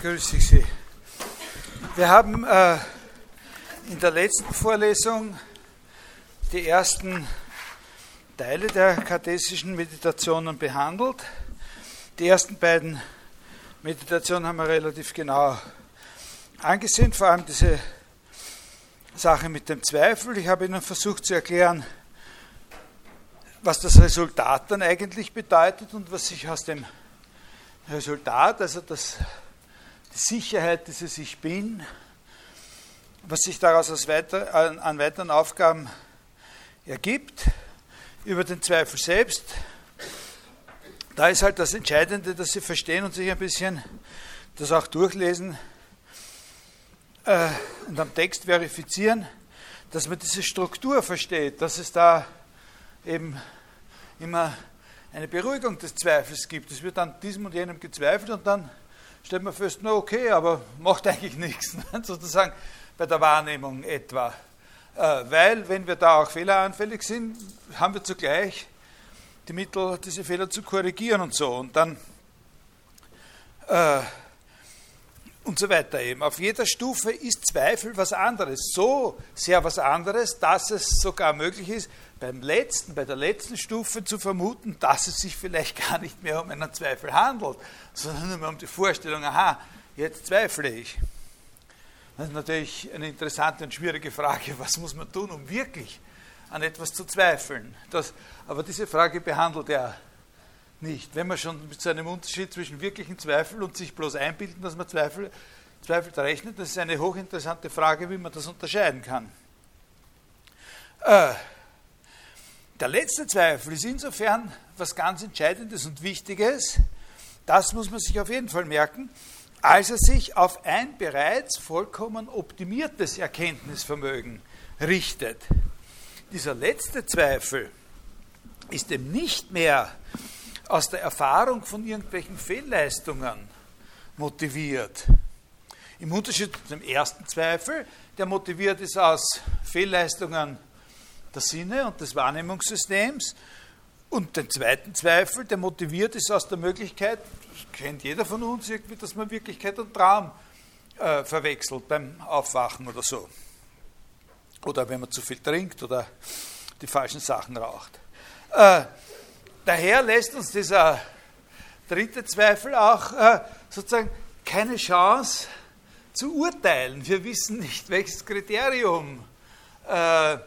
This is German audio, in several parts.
begrüße ich Sie. Wir haben äh, in der letzten Vorlesung die ersten Teile der kartesischen Meditationen behandelt. Die ersten beiden Meditationen haben wir relativ genau angesehen, vor allem diese Sache mit dem Zweifel. Ich habe Ihnen versucht zu erklären, was das Resultat dann eigentlich bedeutet und was sich aus dem Resultat, also das, Sicherheit dieses Ich Bin, was sich daraus aus weiter, an, an weiteren Aufgaben ergibt, über den Zweifel selbst. Da ist halt das Entscheidende, dass Sie verstehen und sich ein bisschen das auch durchlesen äh, und am Text verifizieren, dass man diese Struktur versteht, dass es da eben immer eine Beruhigung des Zweifels gibt. Es wird an diesem und jenem gezweifelt und dann stellt man fest, na okay, aber macht eigentlich nichts, sozusagen bei der Wahrnehmung etwa. Äh, weil, wenn wir da auch fehleranfällig sind, haben wir zugleich die Mittel, diese Fehler zu korrigieren und so. Und dann äh, und so weiter eben. Auf jeder Stufe ist Zweifel was anderes, so sehr was anderes, dass es sogar möglich ist, beim letzten, bei der letzten Stufe zu vermuten, dass es sich vielleicht gar nicht mehr um einen Zweifel handelt, sondern nur um die Vorstellung, aha, jetzt zweifle ich. Das ist natürlich eine interessante und schwierige Frage, was muss man tun, um wirklich an etwas zu zweifeln. Das, aber diese Frage behandelt er nicht. Wenn man schon mit so einem Unterschied zwischen wirklichen Zweifel und sich bloß einbilden, dass man Zweifel, zweifelt, rechnet, das ist eine hochinteressante Frage, wie man das unterscheiden kann. Äh, der letzte Zweifel ist insofern was ganz Entscheidendes und Wichtiges, das muss man sich auf jeden Fall merken, als er sich auf ein bereits vollkommen optimiertes Erkenntnisvermögen richtet. Dieser letzte Zweifel ist eben nicht mehr aus der Erfahrung von irgendwelchen Fehlleistungen motiviert. Im Unterschied zum ersten Zweifel, der motiviert ist aus Fehlleistungen der Sinne und des Wahrnehmungssystems. Und den zweiten Zweifel, der motiviert ist aus der Möglichkeit, das kennt jeder von uns irgendwie, dass man Wirklichkeit und Traum äh, verwechselt beim Aufwachen oder so. Oder wenn man zu viel trinkt oder die falschen Sachen raucht. Äh, daher lässt uns dieser dritte Zweifel auch äh, sozusagen keine Chance zu urteilen. Wir wissen nicht, welches Kriterium äh,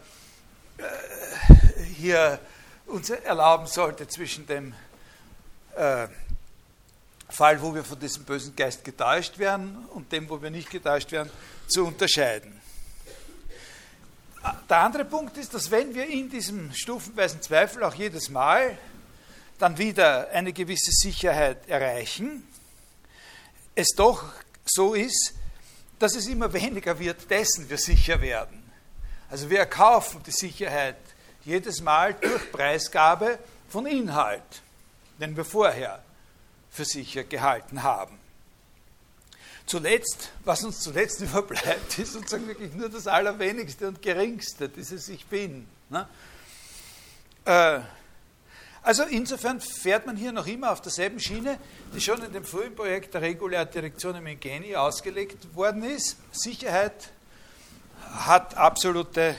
äh hier uns erlauben sollte, zwischen dem äh, Fall, wo wir von diesem bösen Geist getäuscht werden, und dem, wo wir nicht getäuscht werden, zu unterscheiden. Der andere Punkt ist, dass wenn wir in diesem stufenweisen Zweifel auch jedes Mal dann wieder eine gewisse Sicherheit erreichen, es doch so ist, dass es immer weniger wird, dessen wir sicher werden. Also wir erkaufen die Sicherheit jedes Mal durch Preisgabe von Inhalt, den wir vorher für sicher gehalten haben. Zuletzt, was uns zuletzt überbleibt, ist sozusagen wirklich nur das Allerwenigste und Geringste, dieses Ich Bin. Ne? Äh, also insofern fährt man hier noch immer auf derselben Schiene, die schon in dem frühen Projekt der regulären Direktion im Ingeni ausgelegt worden ist. Sicherheit hat absolute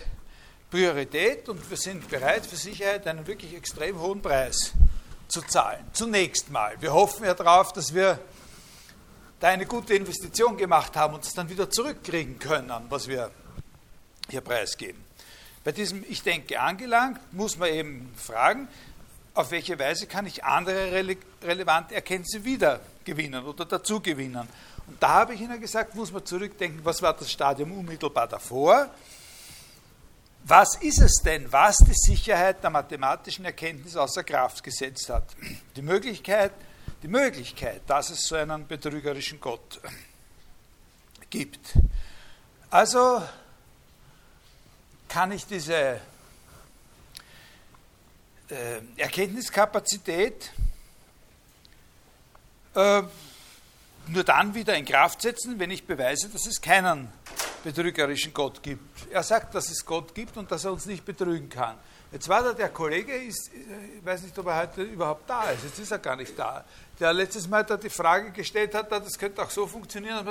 Priorität und wir sind bereit, für Sicherheit einen wirklich extrem hohen Preis zu zahlen. Zunächst mal. Wir hoffen ja darauf, dass wir da eine gute Investition gemacht haben und es dann wieder zurückkriegen können, was wir hier preisgeben. Bei diesem Ich denke angelangt, muss man eben fragen, auf welche Weise kann ich andere rele relevante Erkenntnisse wiedergewinnen oder dazugewinnen. Und da habe ich Ihnen gesagt, muss man zurückdenken, was war das Stadium unmittelbar davor? Was ist es denn, was die Sicherheit der mathematischen Erkenntnis außer Kraft gesetzt hat? Die Möglichkeit, die Möglichkeit, dass es so einen betrügerischen Gott gibt. Also kann ich diese äh, Erkenntniskapazität äh, nur dann wieder in Kraft setzen, wenn ich beweise, dass es keinen betrügerischen Gott gibt. Er sagt, dass es Gott gibt und dass er uns nicht betrügen kann. Jetzt war da der Kollege, ist, ich weiß nicht, ob er heute überhaupt da ist, jetzt ist er gar nicht da, der letztes Mal da die Frage gestellt hat, das könnte auch so funktionieren,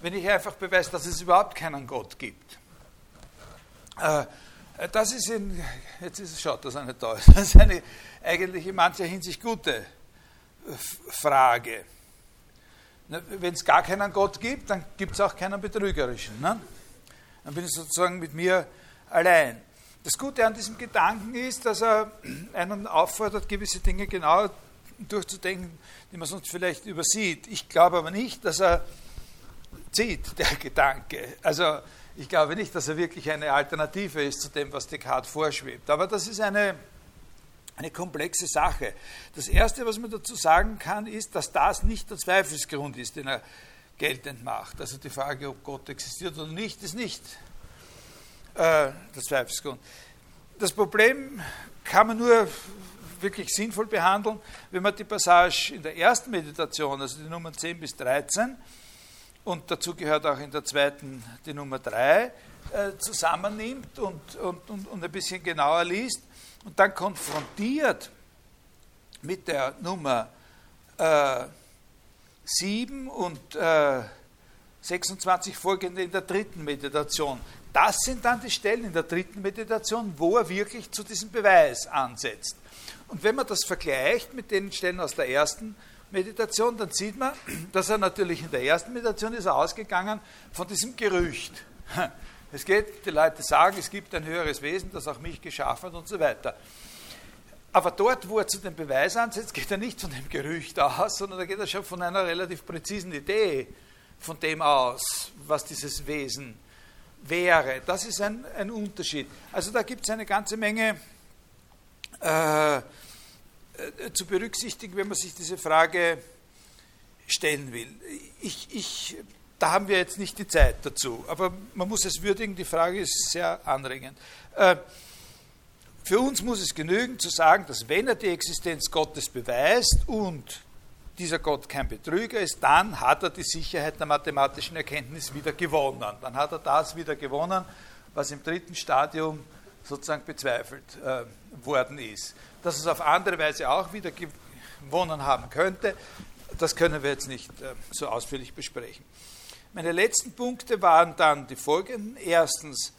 wenn ich einfach beweise, dass es überhaupt keinen Gott gibt. Äh, das ist in, jetzt ist, schaut, dass er nicht da ist, das ist eine eigentlich in mancher Hinsicht gute Frage. Wenn es gar keinen Gott gibt, dann gibt es auch keinen betrügerischen. Ne? Dann bin ich sozusagen mit mir allein. Das Gute an diesem Gedanken ist, dass er einen auffordert, gewisse Dinge genau durchzudenken, die man sonst vielleicht übersieht. Ich glaube aber nicht, dass er zieht, der Gedanke. Also ich glaube nicht, dass er wirklich eine Alternative ist zu dem, was Descartes vorschwebt. Aber das ist eine, eine komplexe Sache. Das Erste, was man dazu sagen kann, ist, dass das nicht der Zweifelsgrund ist, den er geltend macht. Also die Frage, ob Gott existiert oder nicht, ist nicht äh, der Zweifelsgrund. Das Problem kann man nur wirklich sinnvoll behandeln, wenn man die Passage in der ersten Meditation, also die Nummern 10 bis 13, und dazu gehört auch in der zweiten die Nummer 3, äh, zusammennimmt und, und, und, und ein bisschen genauer liest und dann konfrontiert mit der Nummer äh, 7 und äh, 26 folgende in der dritten Meditation. Das sind dann die Stellen in der dritten Meditation, wo er wirklich zu diesem Beweis ansetzt. Und wenn man das vergleicht mit den Stellen aus der ersten Meditation, dann sieht man, dass er natürlich in der ersten Meditation ist er ausgegangen von diesem Gerücht. Es geht, die Leute sagen, es gibt ein höheres Wesen, das auch mich geschaffen hat und so weiter. Aber dort, wo er zu dem Beweis ansetzt, geht er nicht von dem Gerücht aus, sondern da geht er schon von einer relativ präzisen Idee von dem aus, was dieses Wesen wäre. Das ist ein, ein Unterschied. Also da gibt es eine ganze Menge äh, äh, zu berücksichtigen, wenn man sich diese Frage stellen will. Ich, ich, da haben wir jetzt nicht die Zeit dazu, aber man muss es würdigen, die Frage ist sehr anregend. Äh, für uns muss es genügen zu sagen, dass wenn er die Existenz Gottes beweist und dieser Gott kein Betrüger ist, dann hat er die Sicherheit der mathematischen Erkenntnis wieder gewonnen. Dann hat er das wieder gewonnen, was im dritten Stadium sozusagen bezweifelt äh, worden ist. Dass es auf andere Weise auch wieder gewonnen haben könnte, das können wir jetzt nicht äh, so ausführlich besprechen. Meine letzten Punkte waren dann die folgenden. Erstens,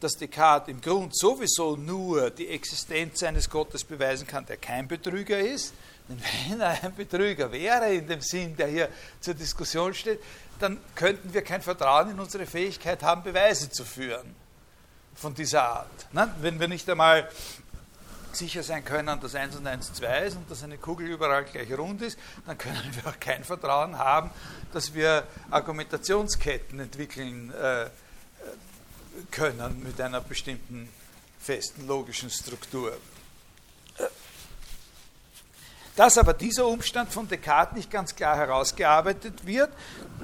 dass Descartes im Grund sowieso nur die Existenz eines Gottes beweisen kann, der kein Betrüger ist. Denn wenn er ein Betrüger wäre, in dem Sinn, der hier zur Diskussion steht, dann könnten wir kein Vertrauen in unsere Fähigkeit haben, Beweise zu führen von dieser Art. Wenn wir nicht einmal sicher sein können, dass 1 und 1 2 ist und dass eine Kugel überall gleich rund ist, dann können wir auch kein Vertrauen haben, dass wir Argumentationsketten entwickeln äh, können mit einer bestimmten festen logischen Struktur. Dass aber dieser Umstand von Descartes nicht ganz klar herausgearbeitet wird,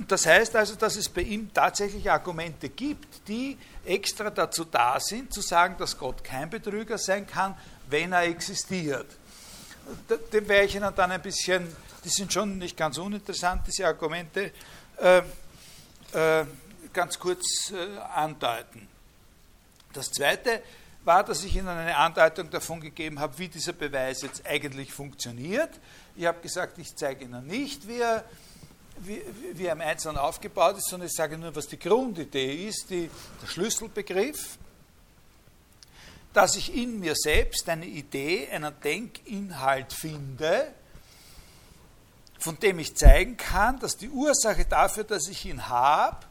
das heißt also, dass es bei ihm tatsächlich Argumente gibt, die extra dazu da sind, zu sagen, dass Gott kein Betrüger sein kann, wenn er existiert. Dem werde ich Ihnen dann ein bisschen, die sind schon nicht ganz uninteressant, diese Argumente, äh, äh, ganz kurz äh, andeuten. Das Zweite war, dass ich Ihnen eine Andeutung davon gegeben habe, wie dieser Beweis jetzt eigentlich funktioniert. Ich habe gesagt, ich zeige Ihnen nicht, wie er, wie, wie er im Einzelnen aufgebaut ist, sondern ich sage nur, was die Grundidee ist, die, der Schlüsselbegriff, dass ich in mir selbst eine Idee, einen Denkinhalt finde, von dem ich zeigen kann, dass die Ursache dafür, dass ich ihn habe,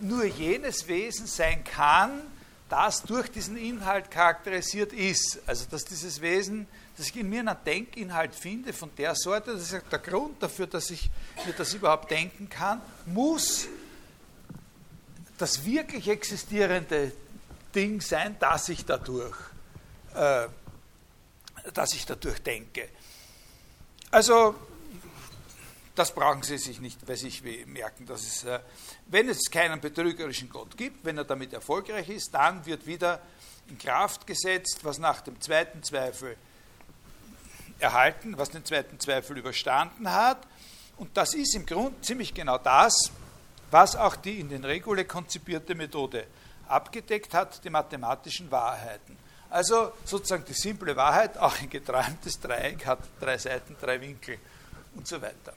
nur jenes Wesen sein kann, das durch diesen Inhalt charakterisiert ist. Also dass dieses Wesen, dass ich in mir einen Denkinhalt finde von der Sorte, das ist der Grund dafür, dass ich mir das überhaupt denken kann, muss das wirklich existierende Ding sein, das ich dadurch, äh, dass ich dadurch denke. Also das brauchen Sie sich nicht bei sich merken. Dass es, äh, wenn es keinen betrügerischen Gott gibt, wenn er damit erfolgreich ist, dann wird wieder in Kraft gesetzt, was nach dem zweiten Zweifel erhalten, was den zweiten Zweifel überstanden hat. Und das ist im Grunde ziemlich genau das, was auch die in den Regule konzipierte Methode abgedeckt hat, die mathematischen Wahrheiten. Also sozusagen die simple Wahrheit, auch ein geträumtes Dreieck hat drei Seiten, drei Winkel und so weiter.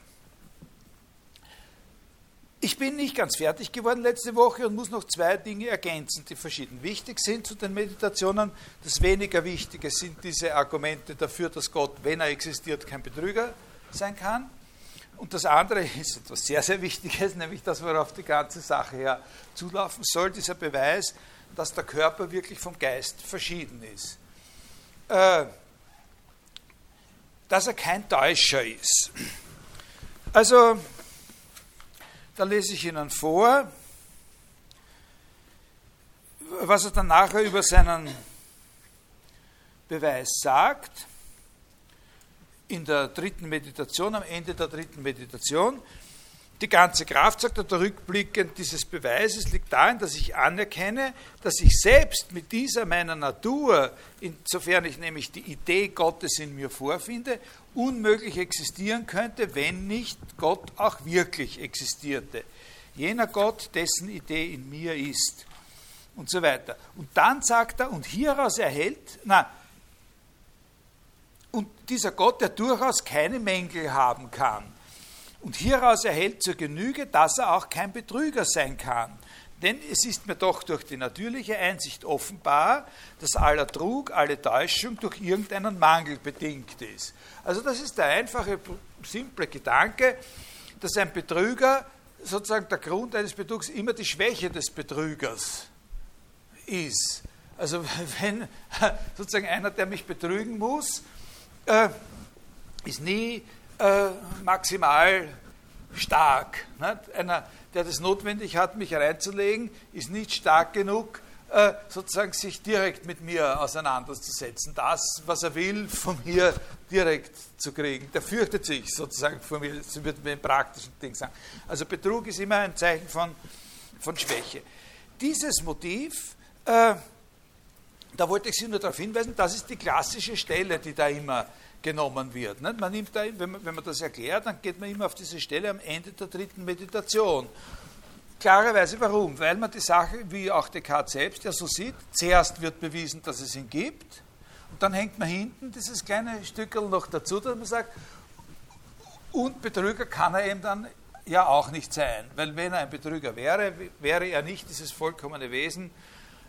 Ich bin nicht ganz fertig geworden letzte Woche und muss noch zwei Dinge ergänzen, die verschieden wichtig sind zu den Meditationen. Das weniger Wichtige sind diese Argumente dafür, dass Gott, wenn er existiert, kein Betrüger sein kann. Und das andere ist etwas sehr, sehr Wichtiges, nämlich das, worauf die ganze Sache ja zulaufen soll, dieser Beweis, dass der Körper wirklich vom Geist verschieden ist. Äh, dass er kein Täuscher ist. Also, da lese ich Ihnen vor, was er dann nachher über seinen Beweis sagt. In der dritten Meditation, am Ende der dritten Meditation. Die ganze Kraft, sagt er, der Rückblickend dieses Beweises liegt darin, dass ich anerkenne, dass ich selbst mit dieser meiner Natur, insofern ich nämlich die Idee Gottes in mir vorfinde, unmöglich existieren könnte, wenn nicht Gott auch wirklich existierte. Jener Gott, dessen Idee in mir ist. Und so weiter. Und dann sagt er, und hieraus erhält, na, und dieser Gott, der durchaus keine Mängel haben kann und hieraus erhält zur Genüge, dass er auch kein Betrüger sein kann. Denn es ist mir doch durch die natürliche Einsicht offenbar, dass aller Trug, alle Täuschung durch irgendeinen Mangel bedingt ist. Also das ist der einfache, simple Gedanke, dass ein Betrüger, sozusagen der Grund eines Betrugs, immer die Schwäche des Betrügers ist. Also wenn sozusagen einer, der mich betrügen muss, äh, ist nie äh, maximal stark. Nicht? Einer, der das notwendig hat, mich reinzulegen, ist nicht stark genug, äh, sozusagen sich direkt mit mir auseinanderzusetzen. Das, was er will, von mir direkt zu kriegen. Der fürchtet sich sozusagen vor mir, das wird mir im praktischen Ding sagen. Also Betrug ist immer ein Zeichen von, von Schwäche. Dieses Motiv, äh, da wollte ich Sie nur darauf hinweisen, das ist die klassische Stelle, die da immer genommen wird. Man nimmt da, wenn, man, wenn man das erklärt, dann geht man immer auf diese Stelle am Ende der dritten Meditation. Klarerweise warum? Weil man die Sache, wie auch Descartes selbst ja so sieht, zuerst wird bewiesen, dass es ihn gibt, und dann hängt man hinten dieses kleine Stückel noch dazu, dass man sagt, und Betrüger kann er eben dann ja auch nicht sein, weil wenn er ein Betrüger wäre, wäre er nicht dieses vollkommene Wesen,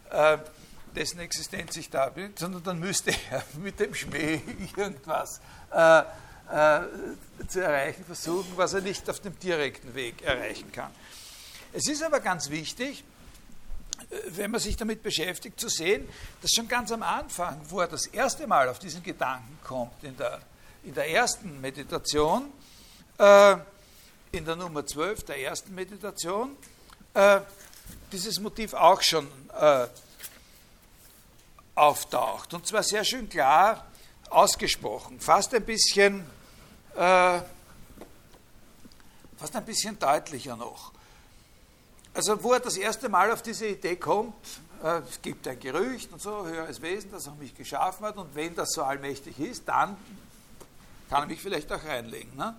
äh, dessen Existenz sich da bildet, sondern dann müsste er mit dem Schmäh irgendwas äh, äh, zu erreichen versuchen, was er nicht auf dem direkten Weg erreichen kann. Es ist aber ganz wichtig, äh, wenn man sich damit beschäftigt, zu sehen, dass schon ganz am Anfang, wo er das erste Mal auf diesen Gedanken kommt, in der, in der ersten Meditation, äh, in der Nummer 12 der ersten Meditation, äh, dieses Motiv auch schon äh, auftaucht. Und zwar sehr schön klar ausgesprochen, fast ein bisschen, äh, fast ein bisschen deutlicher noch. Also wo er das erste Mal auf diese Idee kommt, äh, es gibt ein Gerücht und so, höheres Wesen, das auch mich geschaffen hat und wenn das so allmächtig ist, dann kann er mich vielleicht auch reinlegen. Ne?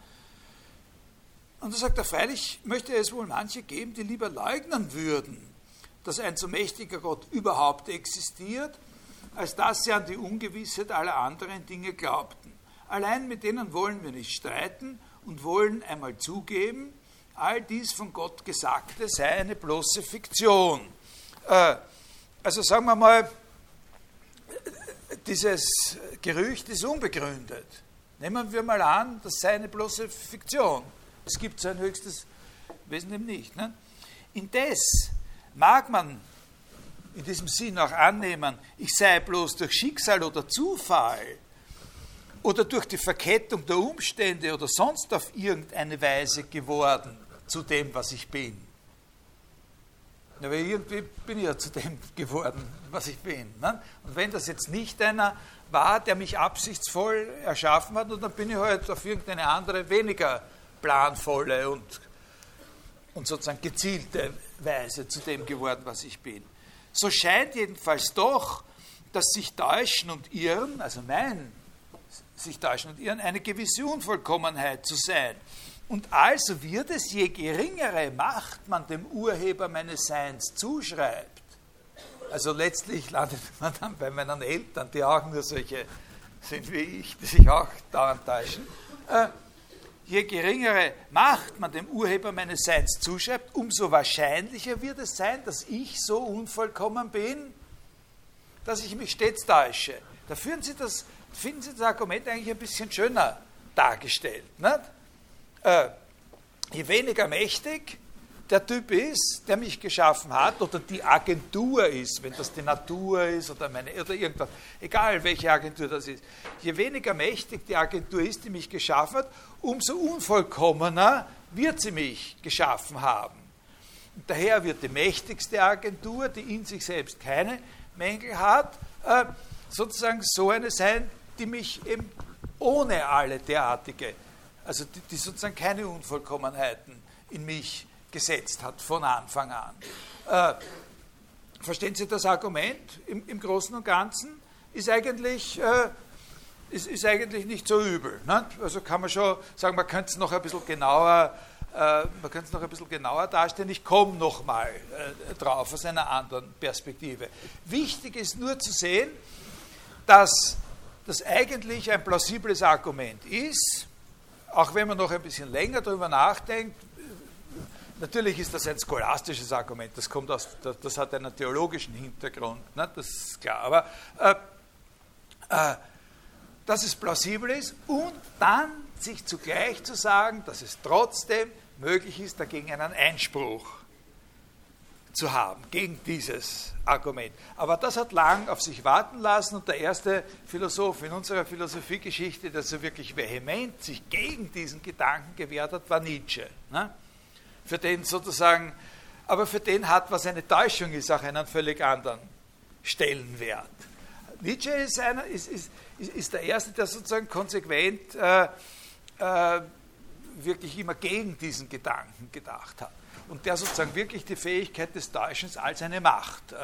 Und da sagt er, freilich möchte es wohl manche geben, die lieber leugnen würden, dass ein so mächtiger Gott überhaupt existiert als dass sie an die Ungewissheit aller anderen Dinge glaubten. Allein mit denen wollen wir nicht streiten und wollen einmal zugeben, all dies von Gott Gesagte sei eine bloße Fiktion. Äh, also sagen wir mal, dieses Gerücht ist unbegründet. Nehmen wir mal an, das sei eine bloße Fiktion. Es gibt so ein höchstes Wesen eben nicht. Ne? Indes mag man in diesem Sinn auch annehmen, ich sei bloß durch Schicksal oder Zufall oder durch die Verkettung der Umstände oder sonst auf irgendeine Weise geworden zu dem, was ich bin. Weil irgendwie bin ich ja zu dem geworden, was ich bin. Ne? Und wenn das jetzt nicht einer war, der mich absichtsvoll erschaffen hat, dann bin ich halt auf irgendeine andere, weniger planvolle und, und sozusagen gezielte Weise zu dem geworden, was ich bin. So scheint jedenfalls doch, dass sich Täuschen und Irren, also mein sich täuschen und irren, eine gewisse Unvollkommenheit zu sein, Und also wird es, je geringere Macht man dem Urheber meines Seins zuschreibt, also letztlich landet man dann bei meinen Eltern, die auch nur solche sind wie ich, die sich auch dauernd täuschen, äh, je geringere Macht man dem Urheber meines Seins zuschreibt, umso wahrscheinlicher wird es sein, dass ich so unvollkommen bin, dass ich mich stets täusche. Da führen Sie das, finden Sie das Argument eigentlich ein bisschen schöner dargestellt. Äh, je weniger mächtig der Typ ist, der mich geschaffen hat, oder die Agentur ist, wenn das die Natur ist oder, meine, oder irgendwas, egal welche Agentur das ist, je weniger mächtig die Agentur ist, die mich geschaffen hat, umso unvollkommener wird sie mich geschaffen haben. Und daher wird die mächtigste Agentur, die in sich selbst keine Mängel hat, äh, sozusagen so eine sein, die mich eben ohne alle derartige, also die, die sozusagen keine Unvollkommenheiten in mich gesetzt hat von Anfang an. Äh, verstehen Sie das Argument im, im, Großen und Ganzen? Ist eigentlich, äh, ist, ist eigentlich nicht so übel. Ne? Also kann man schon sagen, man könnte es noch ein bisschen genauer, äh, man könnte es noch ein bisschen genauer darstellen. Ich komme noch mal äh, drauf aus einer anderen Perspektive. Wichtig ist nur zu sehen, dass das eigentlich ein plausibles Argument ist, auch wenn man noch ein bisschen länger darüber nachdenkt, Natürlich ist das ein scholastisches Argument, das, kommt aus, das, das hat einen theologischen Hintergrund, ne? das ist klar. Aber äh, äh, dass es plausibel ist und dann sich zugleich zu sagen, dass es trotzdem möglich ist, dagegen einen Einspruch zu haben, gegen dieses Argument. Aber das hat lang auf sich warten lassen und der erste Philosoph in unserer Philosophiegeschichte, der so wirklich vehement sich gegen diesen Gedanken gewehrt hat, war Nietzsche. Ne? Für den sozusagen, aber für den hat, was eine Täuschung ist, auch einen völlig anderen Stellenwert. Nietzsche ist, einer, ist, ist, ist der Erste, der sozusagen konsequent äh, äh, wirklich immer gegen diesen Gedanken gedacht hat. Und der sozusagen wirklich die Fähigkeit des Täuschens als eine Macht äh,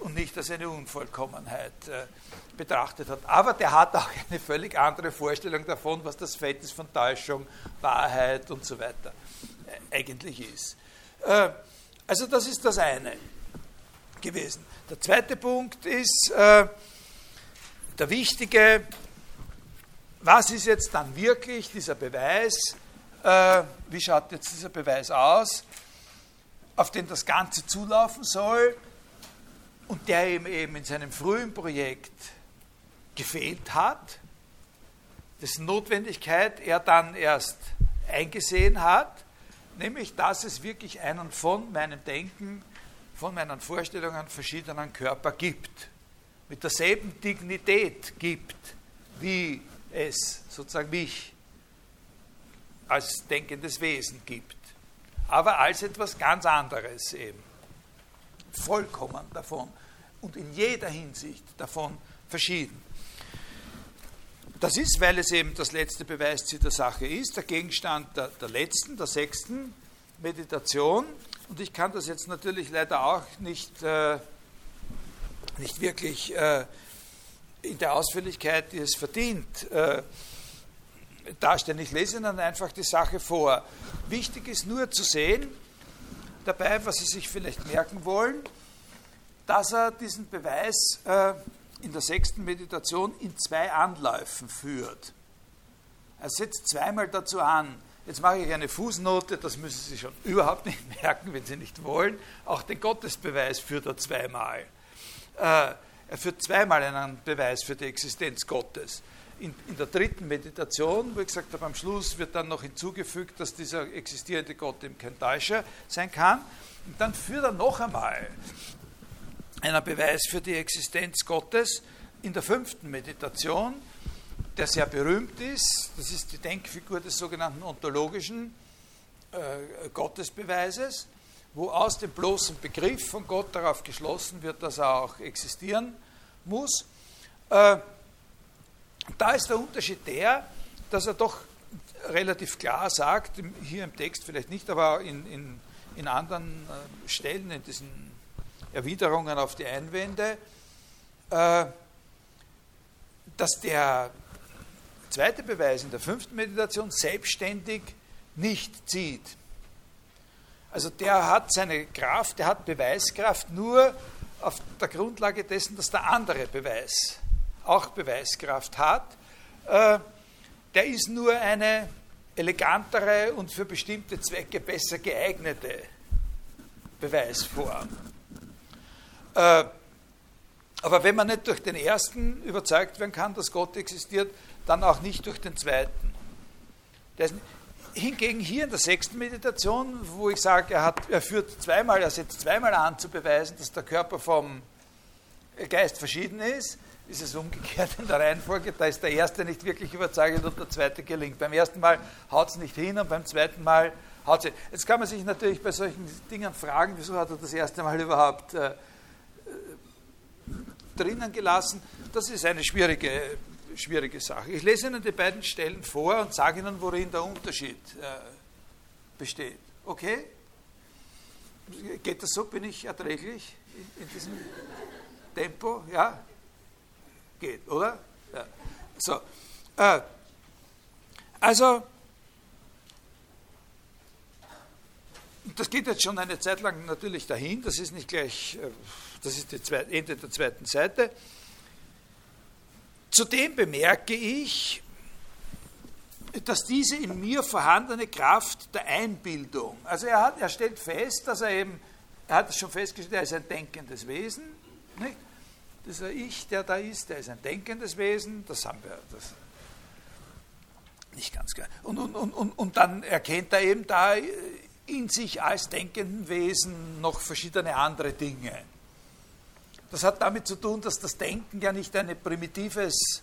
und nicht als eine Unvollkommenheit äh, betrachtet hat. Aber der hat auch eine völlig andere Vorstellung davon, was das Feld ist von Täuschung, Wahrheit und so weiter eigentlich ist. Äh, also das ist das eine gewesen. Der zweite Punkt ist äh, der wichtige, was ist jetzt dann wirklich dieser Beweis, äh, wie schaut jetzt dieser Beweis aus, auf den das Ganze zulaufen soll und der ihm eben in seinem frühen Projekt gefehlt hat, dessen Notwendigkeit er dann erst eingesehen hat nämlich dass es wirklich einen von meinem Denken, von meinen Vorstellungen verschiedenen Körper gibt, mit derselben Dignität gibt, wie es sozusagen mich als denkendes Wesen gibt, aber als etwas ganz anderes eben, vollkommen davon und in jeder Hinsicht davon verschieden. Das ist, weil es eben das letzte Beweisziel der Sache ist, der Gegenstand der, der letzten, der sechsten Meditation. Und ich kann das jetzt natürlich leider auch nicht, äh, nicht wirklich äh, in der Ausführlichkeit, die es verdient, äh, darstellen. Ich lese Ihnen einfach die Sache vor. Wichtig ist nur zu sehen, dabei, was Sie sich vielleicht merken wollen, dass er diesen Beweis äh, in der sechsten Meditation in zwei Anläufen führt. Er setzt zweimal dazu an. Jetzt mache ich eine Fußnote, das müssen Sie schon überhaupt nicht merken, wenn Sie nicht wollen. Auch den Gottesbeweis führt er zweimal. Äh, er führt zweimal einen Beweis für die Existenz Gottes. In, in, der dritten Meditation, wo ich gesagt habe, am Schluss wird dann noch hinzugefügt, dass dieser existierende Gott eben kein Täuscher sein kann. Und dann führt er noch einmal einer Beweis für die Existenz Gottes in der fünften Meditation, der sehr berühmt ist. Das ist die Denkfigur des sogenannten ontologischen äh, Gottesbeweises, wo aus dem bloßen Begriff von Gott darauf geschlossen wird, dass er auch existieren muss. Äh, da ist der Unterschied der, dass er doch relativ klar sagt, hier im Text vielleicht nicht, aber in, in, in anderen äh, Stellen in diesen Erwiderungen auf die Einwände, äh, dass der zweite Beweis in der fünften Meditation selbstständig nicht zieht. Also der hat seine Kraft, der hat Beweiskraft nur auf der Grundlage dessen, dass der andere Beweis auch Beweiskraft hat. Äh, der ist nur eine elegantere und für bestimmte Zwecke besser geeignete Beweisform. Äh, aber wenn man nicht durch den ersten überzeugt werden kann, dass Gott existiert, dann auch nicht durch den zweiten. hingegen hier in der sechsten Meditation, wo ich sage, er, hat, er führt zweimal, er setzt zweimal an zu beweisen, dass der Körper vom Geist verschieden ist, ist es umgekehrt in der Reihenfolge. Da ist der erste nicht wirklich überzeugend und der zweite gelingt. Beim ersten Mal haut es nicht hin und beim zweiten Mal haut es. Jetzt kann man sich natürlich bei solchen Dingen fragen, wieso hat er das erste Mal überhaupt äh, drinnen gelassen. Das ist eine schwierige, schwierige Sache. Ich lese Ihnen die beiden Stellen vor und sage Ihnen, worin der Unterschied äh, besteht. Okay? Geht das so? Bin ich erträglich in, in diesem Tempo? Ja? Geht, oder? Ja. So. Äh, also, das geht jetzt schon eine Zeit lang natürlich dahin, das ist nicht gleich, äh, das ist das Ende der zweiten Seite. Zudem bemerke ich, dass diese in mir vorhandene Kraft der Einbildung, also er, hat, er stellt fest, dass er eben, er hat es schon festgestellt, er ist ein denkendes Wesen, nicht? dieser Ich, der da ist, der ist ein denkendes Wesen, das haben wir, das nicht ganz klar. Und, und, und, und dann erkennt er eben da in sich als denkenden Wesen noch verschiedene andere Dinge. Das hat damit zu tun, dass das Denken ja nicht eine, primitives,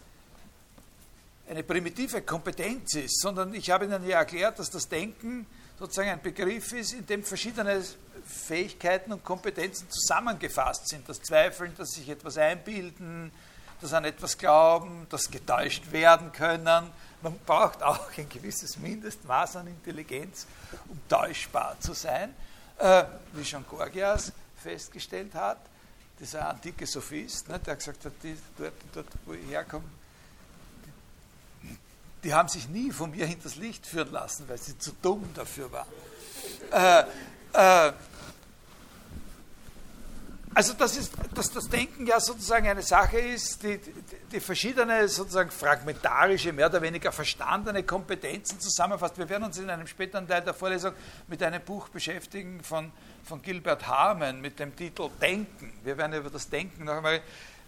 eine primitive Kompetenz ist, sondern ich habe Ihnen ja erklärt, dass das Denken sozusagen ein Begriff ist, in dem verschiedene Fähigkeiten und Kompetenzen zusammengefasst sind. Das Zweifeln, das sich etwas einbilden, das an etwas glauben, das getäuscht werden können. Man braucht auch ein gewisses Mindestmaß an Intelligenz, um täuschbar zu sein, äh, wie schon Gorgias festgestellt hat, dieser antike Sophist, ne, der gesagt hat, die, dort, dort, wo ich herkomme, die, die, haben sich nie von mir hinters Licht führen lassen, weil sie zu dumm dafür waren. Äh, äh, also das ist, dass das Denken ja sozusagen eine Sache ist, die, die, die, verschiedene sozusagen fragmentarische, mehr oder weniger verstandene Kompetenzen zusammenfasst. Wir werden uns in einem späteren Teil der Vorlesung mit einem Buch beschäftigen von, von Gilbert Harman mit dem Titel Denken. Wir werden über das Denken noch einmal,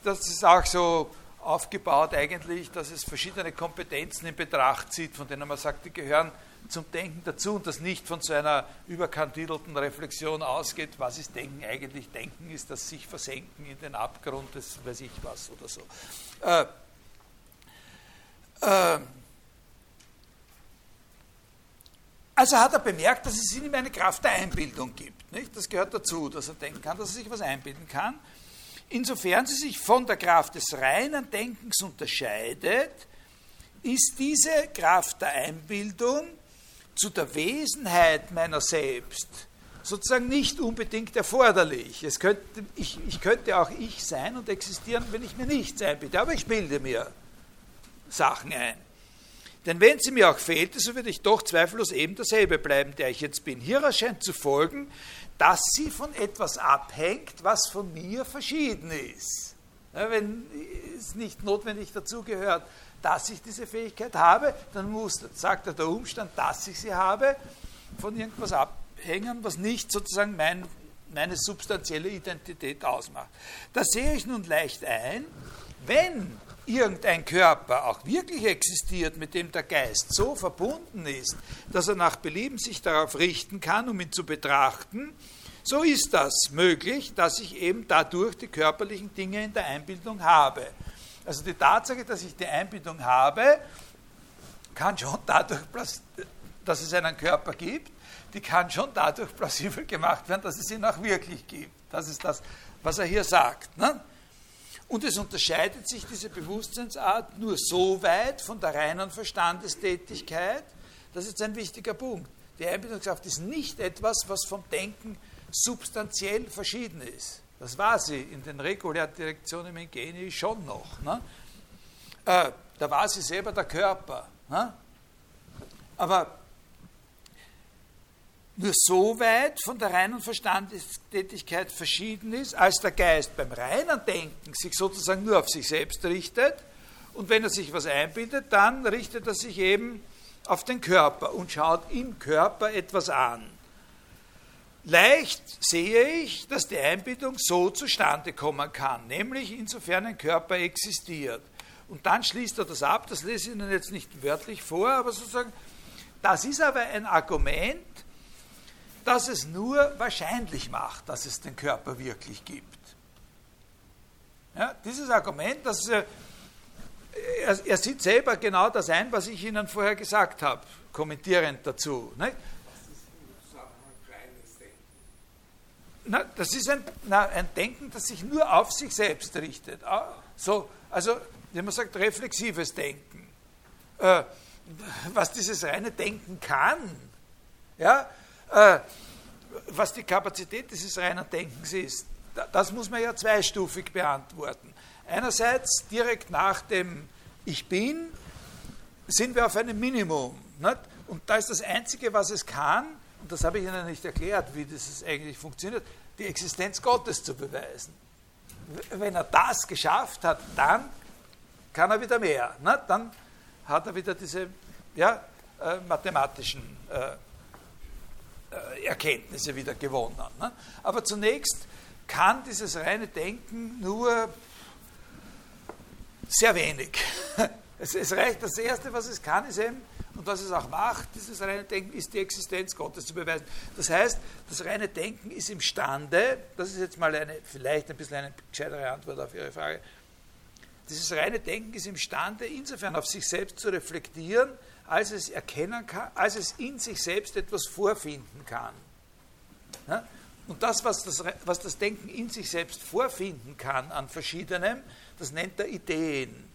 das ist auch so aufgebaut eigentlich, dass es verschiedene Kompetenzen in Betracht zieht, von denen man sagt, die gehören zum Denken dazu und das nicht von so einer überkandidelten Reflexion ausgeht, was ist Denken eigentlich? Denken ist das sich versenken in den Abgrund des weiß ich was oder so. Äh, äh, also hat er bemerkt, dass es in ihm eine Kraft der Einbildung gibt. Nicht? Das gehört dazu, dass er denken kann, dass er sich was einbilden kann. Insofern sie sich von der Kraft des reinen Denkens unterscheidet, ist diese Kraft der Einbildung zu der Wesenheit meiner selbst sozusagen nicht unbedingt erforderlich. Es könnte, ich, ich könnte auch ich sein und existieren, wenn ich mir nichts einbilde, aber ich bilde mir Sachen ein. Denn wenn sie mir auch fehlte, so würde ich doch zweifellos eben derselbe bleiben, der ich jetzt bin. Hieraus scheint zu folgen, dass sie von etwas abhängt, was von mir verschieden ist. Ja, wenn es nicht notwendig dazugehört, dass ich diese Fähigkeit habe, dann muss, sagt er, der Umstand, dass ich sie habe, von irgendwas abhängen, was nicht sozusagen mein, meine substanzielle Identität ausmacht. Da sehe ich nun leicht ein, wenn irgendein Körper auch wirklich existiert, mit dem der Geist so verbunden ist, dass er nach Belieben sich darauf richten kann, um ihn zu betrachten, so ist das möglich, dass ich eben dadurch die körperlichen Dinge in der Einbildung habe. Also die Tatsache, dass ich die Einbildung habe, kann schon dadurch, dass es einen Körper gibt, die kann schon dadurch plausibel gemacht werden, dass es ihn auch wirklich gibt. Das ist das, was er hier sagt. Ne? Und es unterscheidet sich diese Bewusstseinsart nur so weit von der reinen Verstandestätigkeit, das ist ein wichtiger Punkt. Die Einbildungskraft ist nicht etwas, was vom Denken substanziell verschieden ist. Das war sie in den regulären Direktionen im Geni schon noch. Ne? Äh, da war sie selber der Körper. Ne? Aber nur so weit von der reinen Verstandestätigkeit verschieden ist, als der Geist beim reinen Denken sich sozusagen nur auf sich selbst richtet und wenn er sich was einbildet, dann richtet er sich eben auf den Körper und schaut im Körper etwas an. Leicht sehe ich, dass die Einbildung so zustande kommen kann, nämlich insofern ein Körper existiert. Und dann schließt er das ab, das lese ich Ihnen jetzt nicht wörtlich vor, aber sozusagen, das ist aber ein Argument, das es nur wahrscheinlich macht, dass es den Körper wirklich gibt. Ja, dieses Argument, dass er, er, sieht selber genau das ein, was ich Ihnen vorher gesagt habe, kommentierend dazu. Nicht? Na, das ist ein, na, ein Denken, das sich nur auf sich selbst richtet. Ah, so, also, wie man sagt, reflexives Denken. Äh, was dieses reine Denken kann, ja, äh, was die Kapazität dieses reinen Denkens ist, das muss man ja zweistufig beantworten. Einerseits direkt nach dem Ich bin sind wir auf einem Minimum. Nicht? Und da ist das Einzige, was es kann, und das habe ich Ihnen nicht erklärt, wie das eigentlich funktioniert, die Existenz Gottes zu beweisen. Wenn er das geschafft hat, dann kann er wieder mehr. Ne? Dann hat er wieder diese ja, äh, mathematischen äh, Erkenntnisse wieder gewonnen. Ne? Aber zunächst kann dieses reine Denken nur sehr wenig. Es, es, reicht, das Erste, was es kann, ist eben, und was es auch macht, dieses reine Denken, ist die Existenz Gottes zu beweisen. Das heißt, das reine Denken ist imstande, das ist jetzt mal eine, vielleicht ein bisschen eine gescheitere Antwort auf Ihre Frage, dieses reine Denken ist imstande, insofern auf sich selbst zu reflektieren, als es erkennen kann, als es in sich selbst etwas vorfinden kann. Ja? Und das was, das, was das Denken in sich selbst vorfinden kann an verschiedenem, das nennt er Ideen.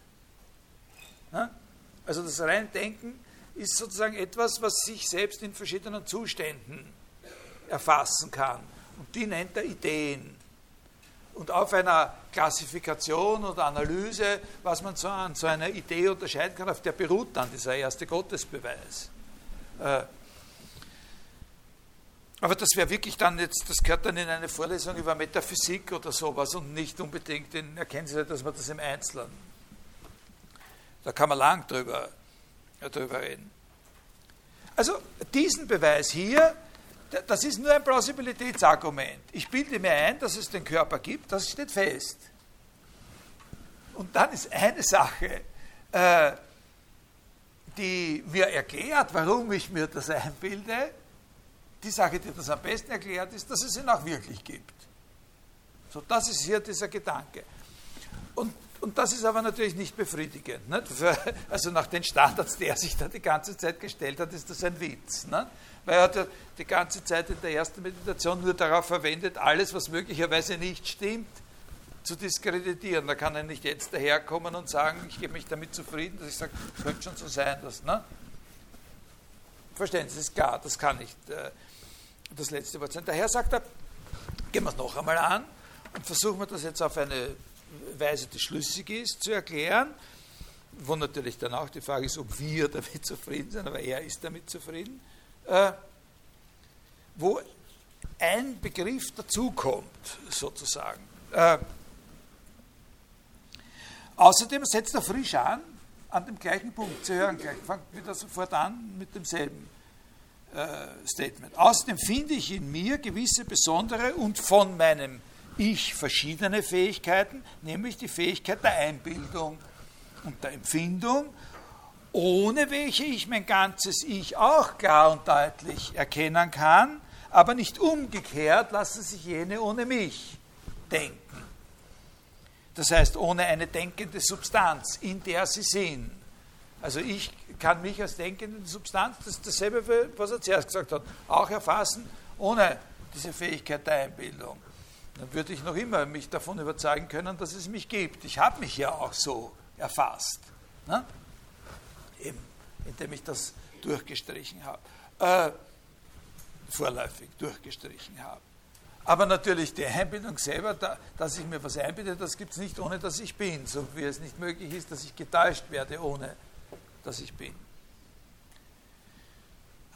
Ja? Also das reine Denken ist sozusagen etwas, was sich selbst in verschiedenen Zuständen erfassen kann. Und die nennt er Ideen und auf einer Klassifikation oder Analyse, was man so an so einer Idee unterscheiden kann, auf der beruht dann dieser erste Gottesbeweis. Äh, aber das wäre wirklich dann jetzt, das gehört dann in eine Vorlesung über Metaphysik oder sowas und nicht unbedingt in Erkenntnisse, dass man das im Einzelnen. Da kann man lang drüber, drüber reden. Also diesen Beweis hier das ist nur ein Plausibilitätsargument. Ich bilde mir ein, dass es den Körper gibt, das steht fest. Und dann ist eine Sache, äh, die mir erklärt, warum ich mir das einbilde. Die Sache, die das am besten erklärt, ist, dass es ihn auch wirklich gibt. So, das ist hier dieser Gedanke. Und und das ist aber natürlich nicht befriedigend. Nicht? Also nach den Standards, die er sich da die ganze Zeit gestellt hat, ist das ein Witz. Nicht? Weil er hat die ganze Zeit in der ersten Meditation nur darauf verwendet, alles, was möglicherweise nicht stimmt, zu diskreditieren. Da kann er nicht jetzt daherkommen und sagen, ich gebe mich damit zufrieden, dass ich sage, es könnte schon so sein, dass. Ne? Verstehen Sie, ist klar, das kann nicht äh, das letzte Wort sein. Daher sagt er, gehen wir es noch einmal an und versuchen wir das jetzt auf eine Weise, die schlüssig ist, zu erklären, wo natürlich dann auch die Frage ist, ob wir damit zufrieden sind, aber er ist damit zufrieden, äh, wo ein Begriff dazukommt, sozusagen. Äh, außerdem setzt er frisch an, an dem gleichen Punkt zu hören, gleich fangt wieder sofort an mit demselben äh, Statement. Außerdem finde ich in mir gewisse besondere und von meinem ich verschiedene Fähigkeiten, nämlich die Fähigkeit der Einbildung und der Empfindung, ohne welche ich mein ganzes Ich auch klar und deutlich erkennen kann, aber nicht umgekehrt lassen sich jene ohne mich denken. Das heißt, ohne eine denkende Substanz, in der sie sind. Also ich kann mich als denkende Substanz, das ist dasselbe, was er zuerst gesagt hat, auch erfassen, ohne diese Fähigkeit der Einbildung dann würde ich noch immer mich davon überzeugen können, dass es mich gibt. Ich habe mich ja auch so erfasst, ne? Eben, indem ich das durchgestrichen habe, äh, vorläufig durchgestrichen habe. Aber natürlich die Einbildung selber, dass ich mir was einbilde, das gibt es nicht, ohne dass ich bin. So wie es nicht möglich ist, dass ich getäuscht werde, ohne dass ich bin.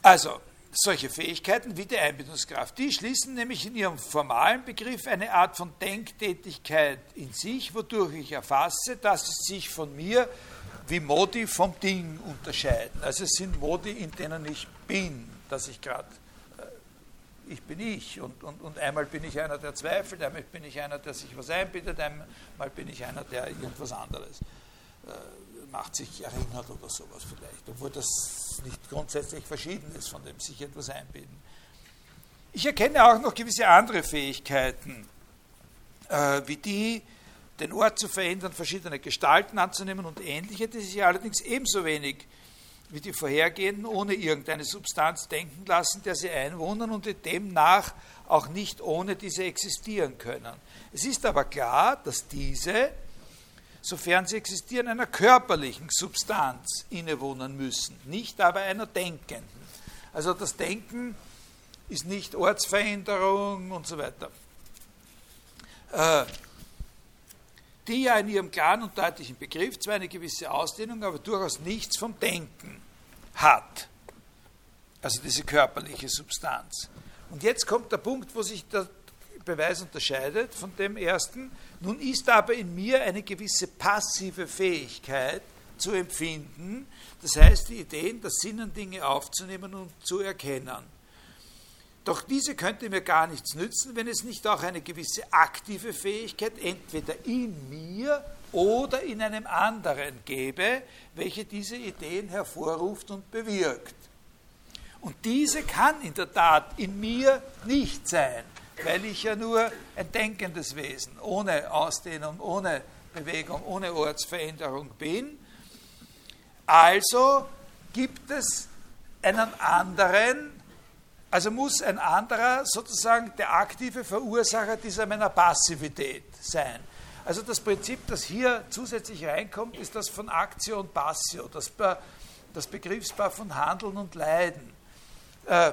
Also, solche Fähigkeiten wie die Einbildungskraft, die schließen nämlich in ihrem formalen Begriff eine Art von Denktätigkeit in sich, wodurch ich erfasse, dass es sich von mir wie Modi vom Ding unterscheiden. Also es sind Modi, in denen ich bin, dass ich gerade, äh, ich bin ich. Und, und, und einmal bin ich einer, der zweifelt, einmal bin ich einer, der sich was einbindet, einmal bin ich einer, der irgendwas anderes äh, macht, sich erinnert oder sowas vielleicht. Obwohl das nicht grundsätzlich verschieden ist von dem sich etwas einbilden. Ich erkenne auch noch gewisse andere Fähigkeiten, äh, wie die, den Ort zu verändern, verschiedene Gestalten anzunehmen und ähnliche, die sich allerdings ebenso wenig wie die vorhergehenden ohne irgendeine Substanz denken lassen, der sie einwohnen und demnach auch nicht ohne diese existieren können. Es ist aber klar, dass diese, sofern sie existieren, einer körperlichen Substanz innewohnen müssen, nicht aber einer denkenden. Also das Denken ist nicht Ortsveränderung und so weiter. Äh, die ja in ihrem klaren und deutlichen Begriff zwar eine gewisse Ausdehnung, aber durchaus nichts vom Denken hat. Also diese körperliche Substanz. Und jetzt kommt der Punkt, wo sich der Beweis unterscheidet von dem ersten. Nun ist aber in mir eine gewisse passive Fähigkeit zu empfinden, das heißt die Ideen der Sinnen Dinge aufzunehmen und zu erkennen. Doch diese könnte mir gar nichts nützen, wenn es nicht auch eine gewisse aktive Fähigkeit entweder in mir oder in einem anderen gäbe, welche diese Ideen hervorruft und bewirkt. Und diese kann in der Tat in mir nicht sein, weil ich ja nur ein denkendes Wesen, ohne Ausdehnung, ohne Bewegung, ohne Ortsveränderung bin. Also gibt es einen anderen, also muss ein anderer sozusagen der aktive Verursacher dieser meiner Passivität sein. Also das Prinzip, das hier zusätzlich reinkommt, ist das von Aktio und Passio, das, das Begriffspaar von Handeln und Leiden. Äh,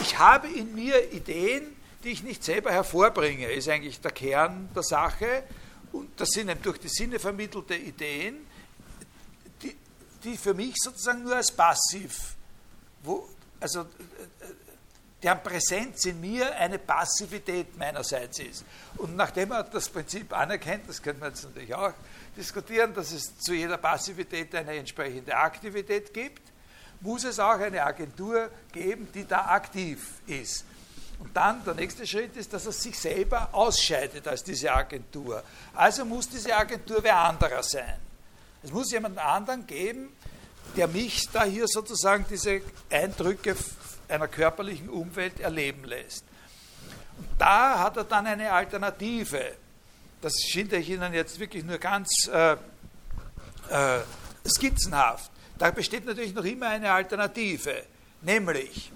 ich habe in mir Ideen, die ich nicht selber hervorbringe, ist eigentlich der Kern der Sache. Und das sind durch die Sinne vermittelte Ideen, die, die für mich sozusagen nur als passiv wo, also äh, deren Präsenz in mir eine Passivität meinerseits ist. Und nachdem man das Prinzip anerkennt, das könnte man jetzt natürlich auch diskutieren, dass es zu jeder Passivität eine entsprechende Aktivität gibt, muss es auch eine Agentur geben, die da aktiv ist. Und dann der nächste Schritt ist, dass er sich selber ausscheidet als diese Agentur. Also muss diese Agentur wer anderer sein. Es muss jemand anderen geben, der mich da hier sozusagen diese Eindrücke einer körperlichen Umwelt erleben lässt. Und da hat er dann eine Alternative. Das schildere ich Ihnen jetzt wirklich nur ganz äh, äh, skizzenhaft. Da besteht natürlich noch immer eine Alternative, nämlich,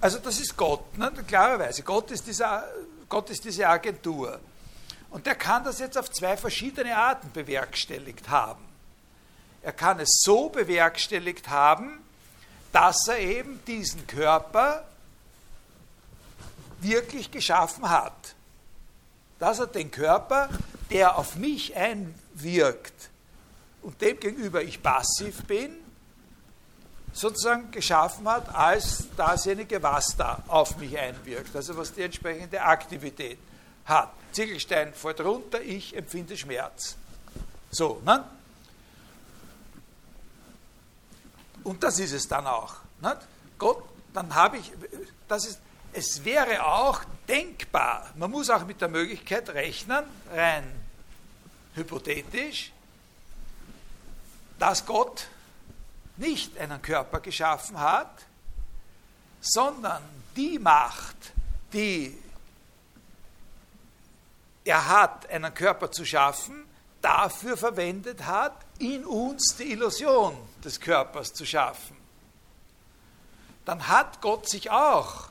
also das ist Gott, ne, klarerweise. Gott ist, dieser, Gott ist diese Agentur. Und der kann das jetzt auf zwei verschiedene Arten bewerkstelligt haben. Er kann es so bewerkstelligt haben, dass er eben diesen Körper wirklich geschaffen hat. Dass er den Körper, der auf mich einwirkt und demgegenüber ich passiv bin, sozusagen geschaffen hat als dasjenige, was da auf mich einwirkt, also was die entsprechende Aktivität hat. Ziegelstein fällt runter, ich empfinde Schmerz. So, ne? Und das ist es dann auch. Nicht? Gott, dann habe ich, das ist, es wäre auch denkbar, man muss auch mit der Möglichkeit rechnen, rein hypothetisch, dass Gott nicht einen Körper geschaffen hat, sondern die Macht, die er hat, einen Körper zu schaffen, dafür verwendet hat, in uns die Illusion des Körpers zu schaffen, dann hat Gott sich auch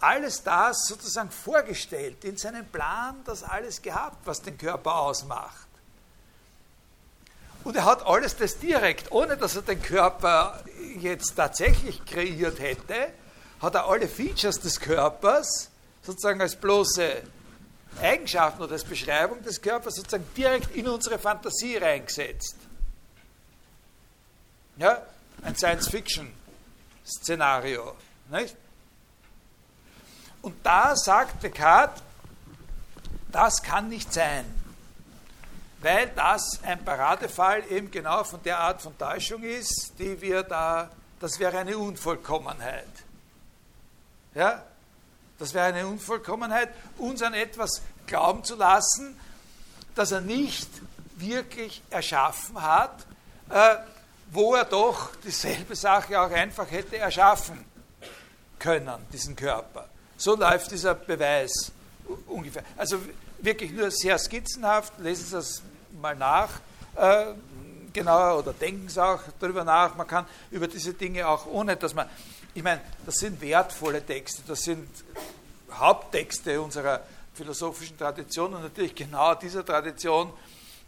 alles das sozusagen vorgestellt, in seinem Plan das alles gehabt, was den Körper ausmacht. Und er hat alles das direkt, ohne dass er den Körper jetzt tatsächlich kreiert hätte, hat er alle Features des Körpers sozusagen als bloße Eigenschaften oder als Beschreibung des Körpers sozusagen direkt in unsere Fantasie reingesetzt. Ja, ein Science-Fiction-Szenario. Und da sagt Descartes, das kann nicht sein, weil das ein Paradefall eben genau von der Art von Täuschung ist, die wir da, das wäre eine Unvollkommenheit. Ja? Das wäre eine Unvollkommenheit, uns an etwas glauben zu lassen, das er nicht wirklich erschaffen hat, äh, wo er doch dieselbe Sache auch einfach hätte erschaffen können, diesen Körper. So läuft dieser Beweis ungefähr. Also wirklich nur sehr skizzenhaft, lesen Sie das mal nach, äh, genauer oder denken Sie auch darüber nach. Man kann über diese Dinge auch, ohne dass man, ich meine, das sind wertvolle Texte, das sind Haupttexte unserer philosophischen Tradition und natürlich genau dieser Tradition,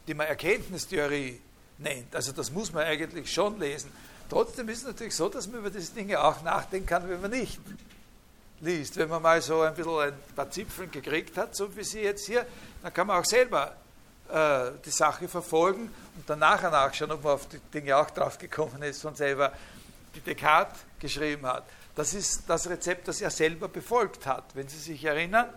die man Erkenntnistheorie nennt. Also das muss man eigentlich schon lesen. Trotzdem ist es natürlich so, dass man über diese Dinge auch nachdenken kann, wenn man nicht liest. Wenn man mal so ein bisschen ein paar Zipfeln gekriegt hat, so wie Sie jetzt hier, dann kann man auch selber äh, die Sache verfolgen und dann nachher nachschauen, ob man auf die Dinge auch drauf gekommen ist von selber, die Descartes geschrieben hat. Das ist das Rezept, das er selber befolgt hat. Wenn Sie sich erinnern,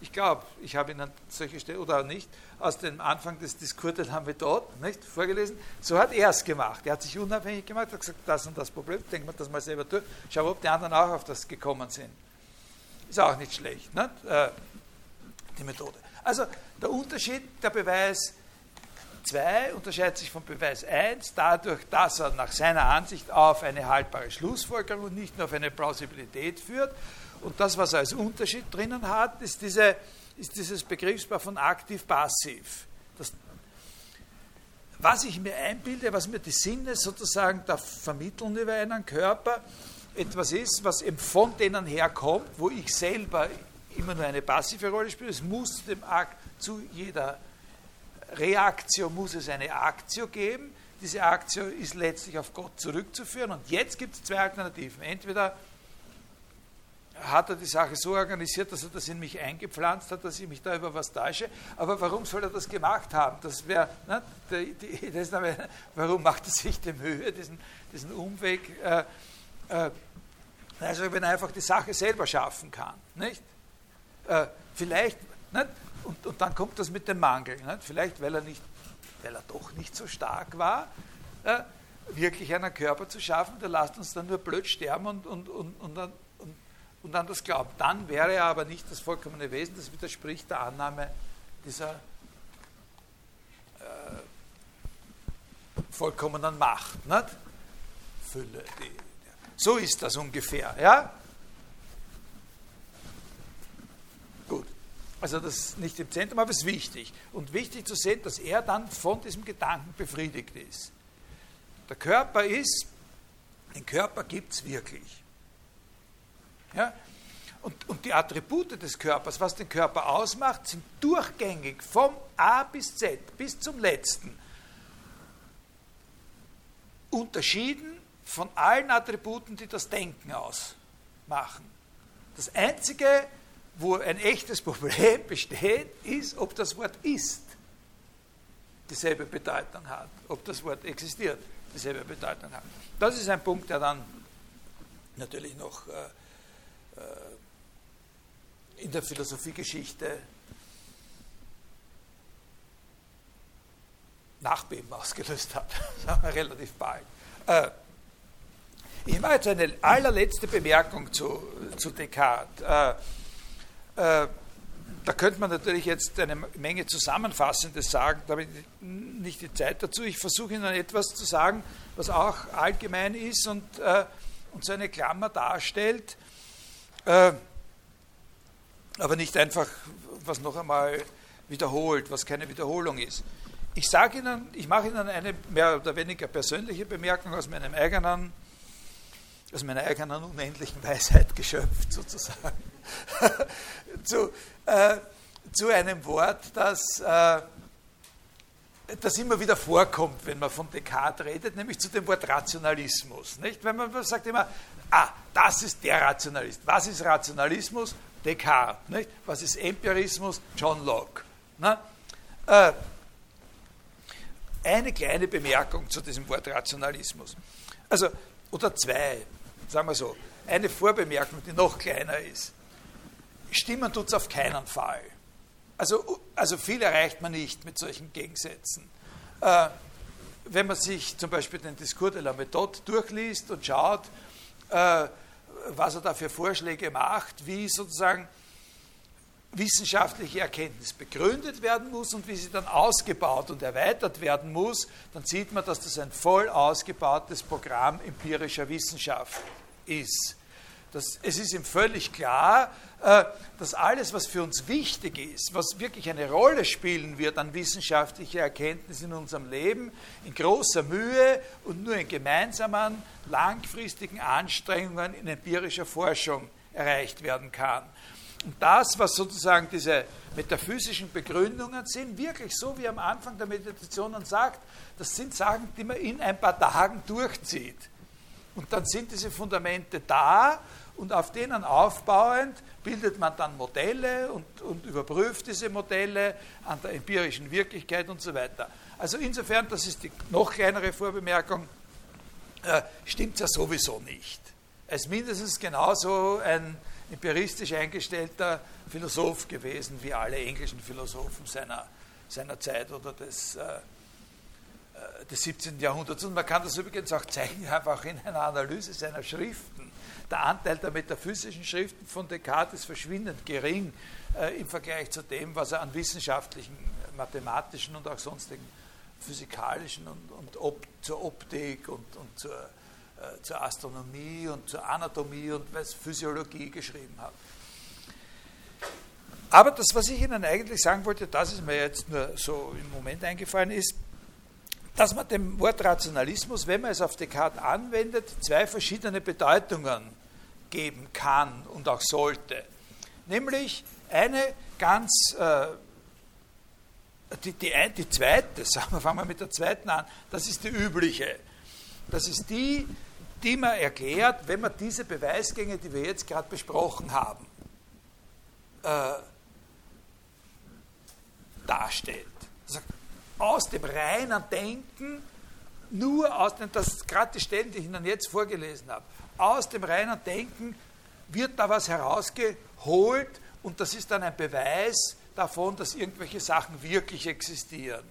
ich glaube, ich habe Ihnen solche Stellen, oder nicht, aus dem Anfang des Diskurs haben wir dort nicht, vorgelesen. So hat er es gemacht. Er hat sich unabhängig gemacht, hat gesagt, das und das Problem, denkt man das mal selber durch. Schau, ob die anderen auch auf das gekommen sind. Ist auch nicht schlecht, nicht? Äh, die Methode. Also der Unterschied, der Beweis 2 unterscheidet sich von Beweis 1 dadurch, dass er nach seiner Ansicht auf eine haltbare Schlussfolgerung und nicht nur auf eine Plausibilität führt. Und das, was er als Unterschied drinnen hat, ist, diese, ist dieses Begriffspaar von aktiv-passiv. Was ich mir einbilde, was mir die Sinne sozusagen da vermitteln über einen Körper, etwas ist, was eben von denen herkommt, wo ich selber immer nur eine passive Rolle spiele. Es muss dem Akt, zu jeder Reaktion muss es eine Aktio geben. Diese Aktio ist letztlich auf Gott zurückzuführen. Und jetzt gibt es zwei Alternativen. Entweder hat er die Sache so organisiert, dass er das in mich eingepflanzt hat, dass ich mich da über was täusche. Aber warum soll er das gemacht haben? Das wäre, ne, warum macht er sich die Mühe, diesen, diesen Umweg? Äh, äh, also wenn er einfach die Sache selber schaffen kann, nicht? Äh, vielleicht, nicht? Und, und, dann kommt das mit dem Mangel, nicht? Vielleicht, weil er nicht, weil er doch nicht so stark war. Äh, wirklich einen Körper zu schaffen, der lasst uns dann nur blöd sterben und, und, und, und, dann, und an das Glauben. Dann wäre er aber nicht das vollkommene Wesen, das widerspricht der Annahme dieser äh, vollkommenen Macht. Nicht? Fülle. Die, so ist das ungefähr. Ja? Gut. Also das ist nicht im Zentrum, aber es ist wichtig. Und wichtig zu sehen, dass er dann von diesem Gedanken befriedigt ist. Der Körper ist, den Körper gibt es wirklich. Ja? Und, und die Attribute des Körpers, was den Körper ausmacht, sind durchgängig vom A bis Z bis zum letzten unterschieden von allen Attributen, die das Denken ausmachen. Das Einzige, wo ein echtes Problem besteht, ist, ob das Wort ist dieselbe Bedeutung hat, ob das Wort existiert dieselbe Bedeutung hat. Das ist ein Punkt, der dann natürlich noch äh, äh, in der Philosophiegeschichte Nachbeben ausgelöst hat, sagen wir relativ bald. Äh, ich mache jetzt eine allerletzte Bemerkung zu, zu Descartes. Äh, da könnte man natürlich jetzt eine Menge Zusammenfassendes sagen, da habe ich nicht die Zeit dazu. Ich versuche Ihnen etwas zu sagen, was auch allgemein ist und, äh, und so eine Klammer darstellt. Äh, aber nicht einfach, was noch einmal wiederholt, was keine Wiederholung ist. Ich sage Ihnen, ich mache Ihnen eine mehr oder weniger persönliche Bemerkung aus meinem eigenen, aus meiner eigenen unendlichen Weisheit geschöpft sozusagen, zu, äh, zu einem Wort, das, äh, das immer wieder vorkommt, wenn man von Descartes redet, nämlich zu dem Wort Rationalismus. Nicht? Wenn man sagt immer, ah, das ist der Rationalist. Was ist Rationalismus? Descartes. Nicht? Was ist Empirismus? John Locke. Äh, eine kleine Bemerkung zu diesem Wort Rationalismus. Also, oder zwei, sagen wir so. Eine Vorbemerkung, die noch kleiner ist. Stimmen tut es auf keinen Fall. Also, also viel erreicht man nicht mit solchen Gegensätzen. Äh, wenn man sich zum Beispiel den Diskurs de la Méthode durchliest und schaut, äh, was er da für Vorschläge macht, wie sozusagen wissenschaftliche Erkenntnis begründet werden muss und wie sie dann ausgebaut und erweitert werden muss, dann sieht man, dass das ein voll ausgebautes Programm empirischer Wissenschaft ist. Das, es ist ihm völlig klar, äh, dass alles, was für uns wichtig ist, was wirklich eine Rolle spielen wird an wissenschaftlicher Erkenntnis in unserem Leben, in großer Mühe und nur in gemeinsamen, langfristigen Anstrengungen in empirischer Forschung erreicht werden kann. Und das, was sozusagen diese metaphysischen Begründungen sind, wirklich so wie am Anfang der Meditationen sagt, das sind Sachen, die man in ein paar Tagen durchzieht. Und dann sind diese Fundamente da und auf denen aufbauend bildet man dann Modelle und, und überprüft diese Modelle an der empirischen Wirklichkeit und so weiter. Also insofern, das ist die noch kleinere Vorbemerkung, äh, stimmt ja sowieso nicht. Er ist mindestens genauso ein empiristisch eingestellter Philosoph gewesen wie alle englischen Philosophen seiner, seiner Zeit oder des, äh des 17. Jahrhunderts. Und man kann das übrigens auch zeigen, einfach in einer Analyse seiner Schriften. Der Anteil der metaphysischen Schriften von Descartes ist verschwindend gering äh, im Vergleich zu dem, was er an wissenschaftlichen, mathematischen und auch sonstigen physikalischen und, und Op zur Optik und, und zur äh, zur Astronomie und zur Anatomie und was Physiologie geschrieben hat. Aber das, was ich Ihnen eigentlich sagen wollte, das ist mir jetzt nur so im Moment eingefallen, ist, dass man dem Wort Rationalismus, wenn man es auf Descartes anwendet, zwei verschiedene Bedeutungen geben kann und auch sollte. Nämlich eine ganz, äh, die, die, die zweite, sagen wir, fangen wir mit der zweiten an, das ist die übliche. Das ist die, die man erklärt, wenn man diese Beweisgänge, die wir jetzt gerade besprochen haben, äh, darstellt. Aus dem reinen Denken, nur aus dem, das gerade die Stellen, die ich Ihnen jetzt vorgelesen habe, aus dem reinen Denken wird da was herausgeholt und das ist dann ein Beweis davon, dass irgendwelche Sachen wirklich existieren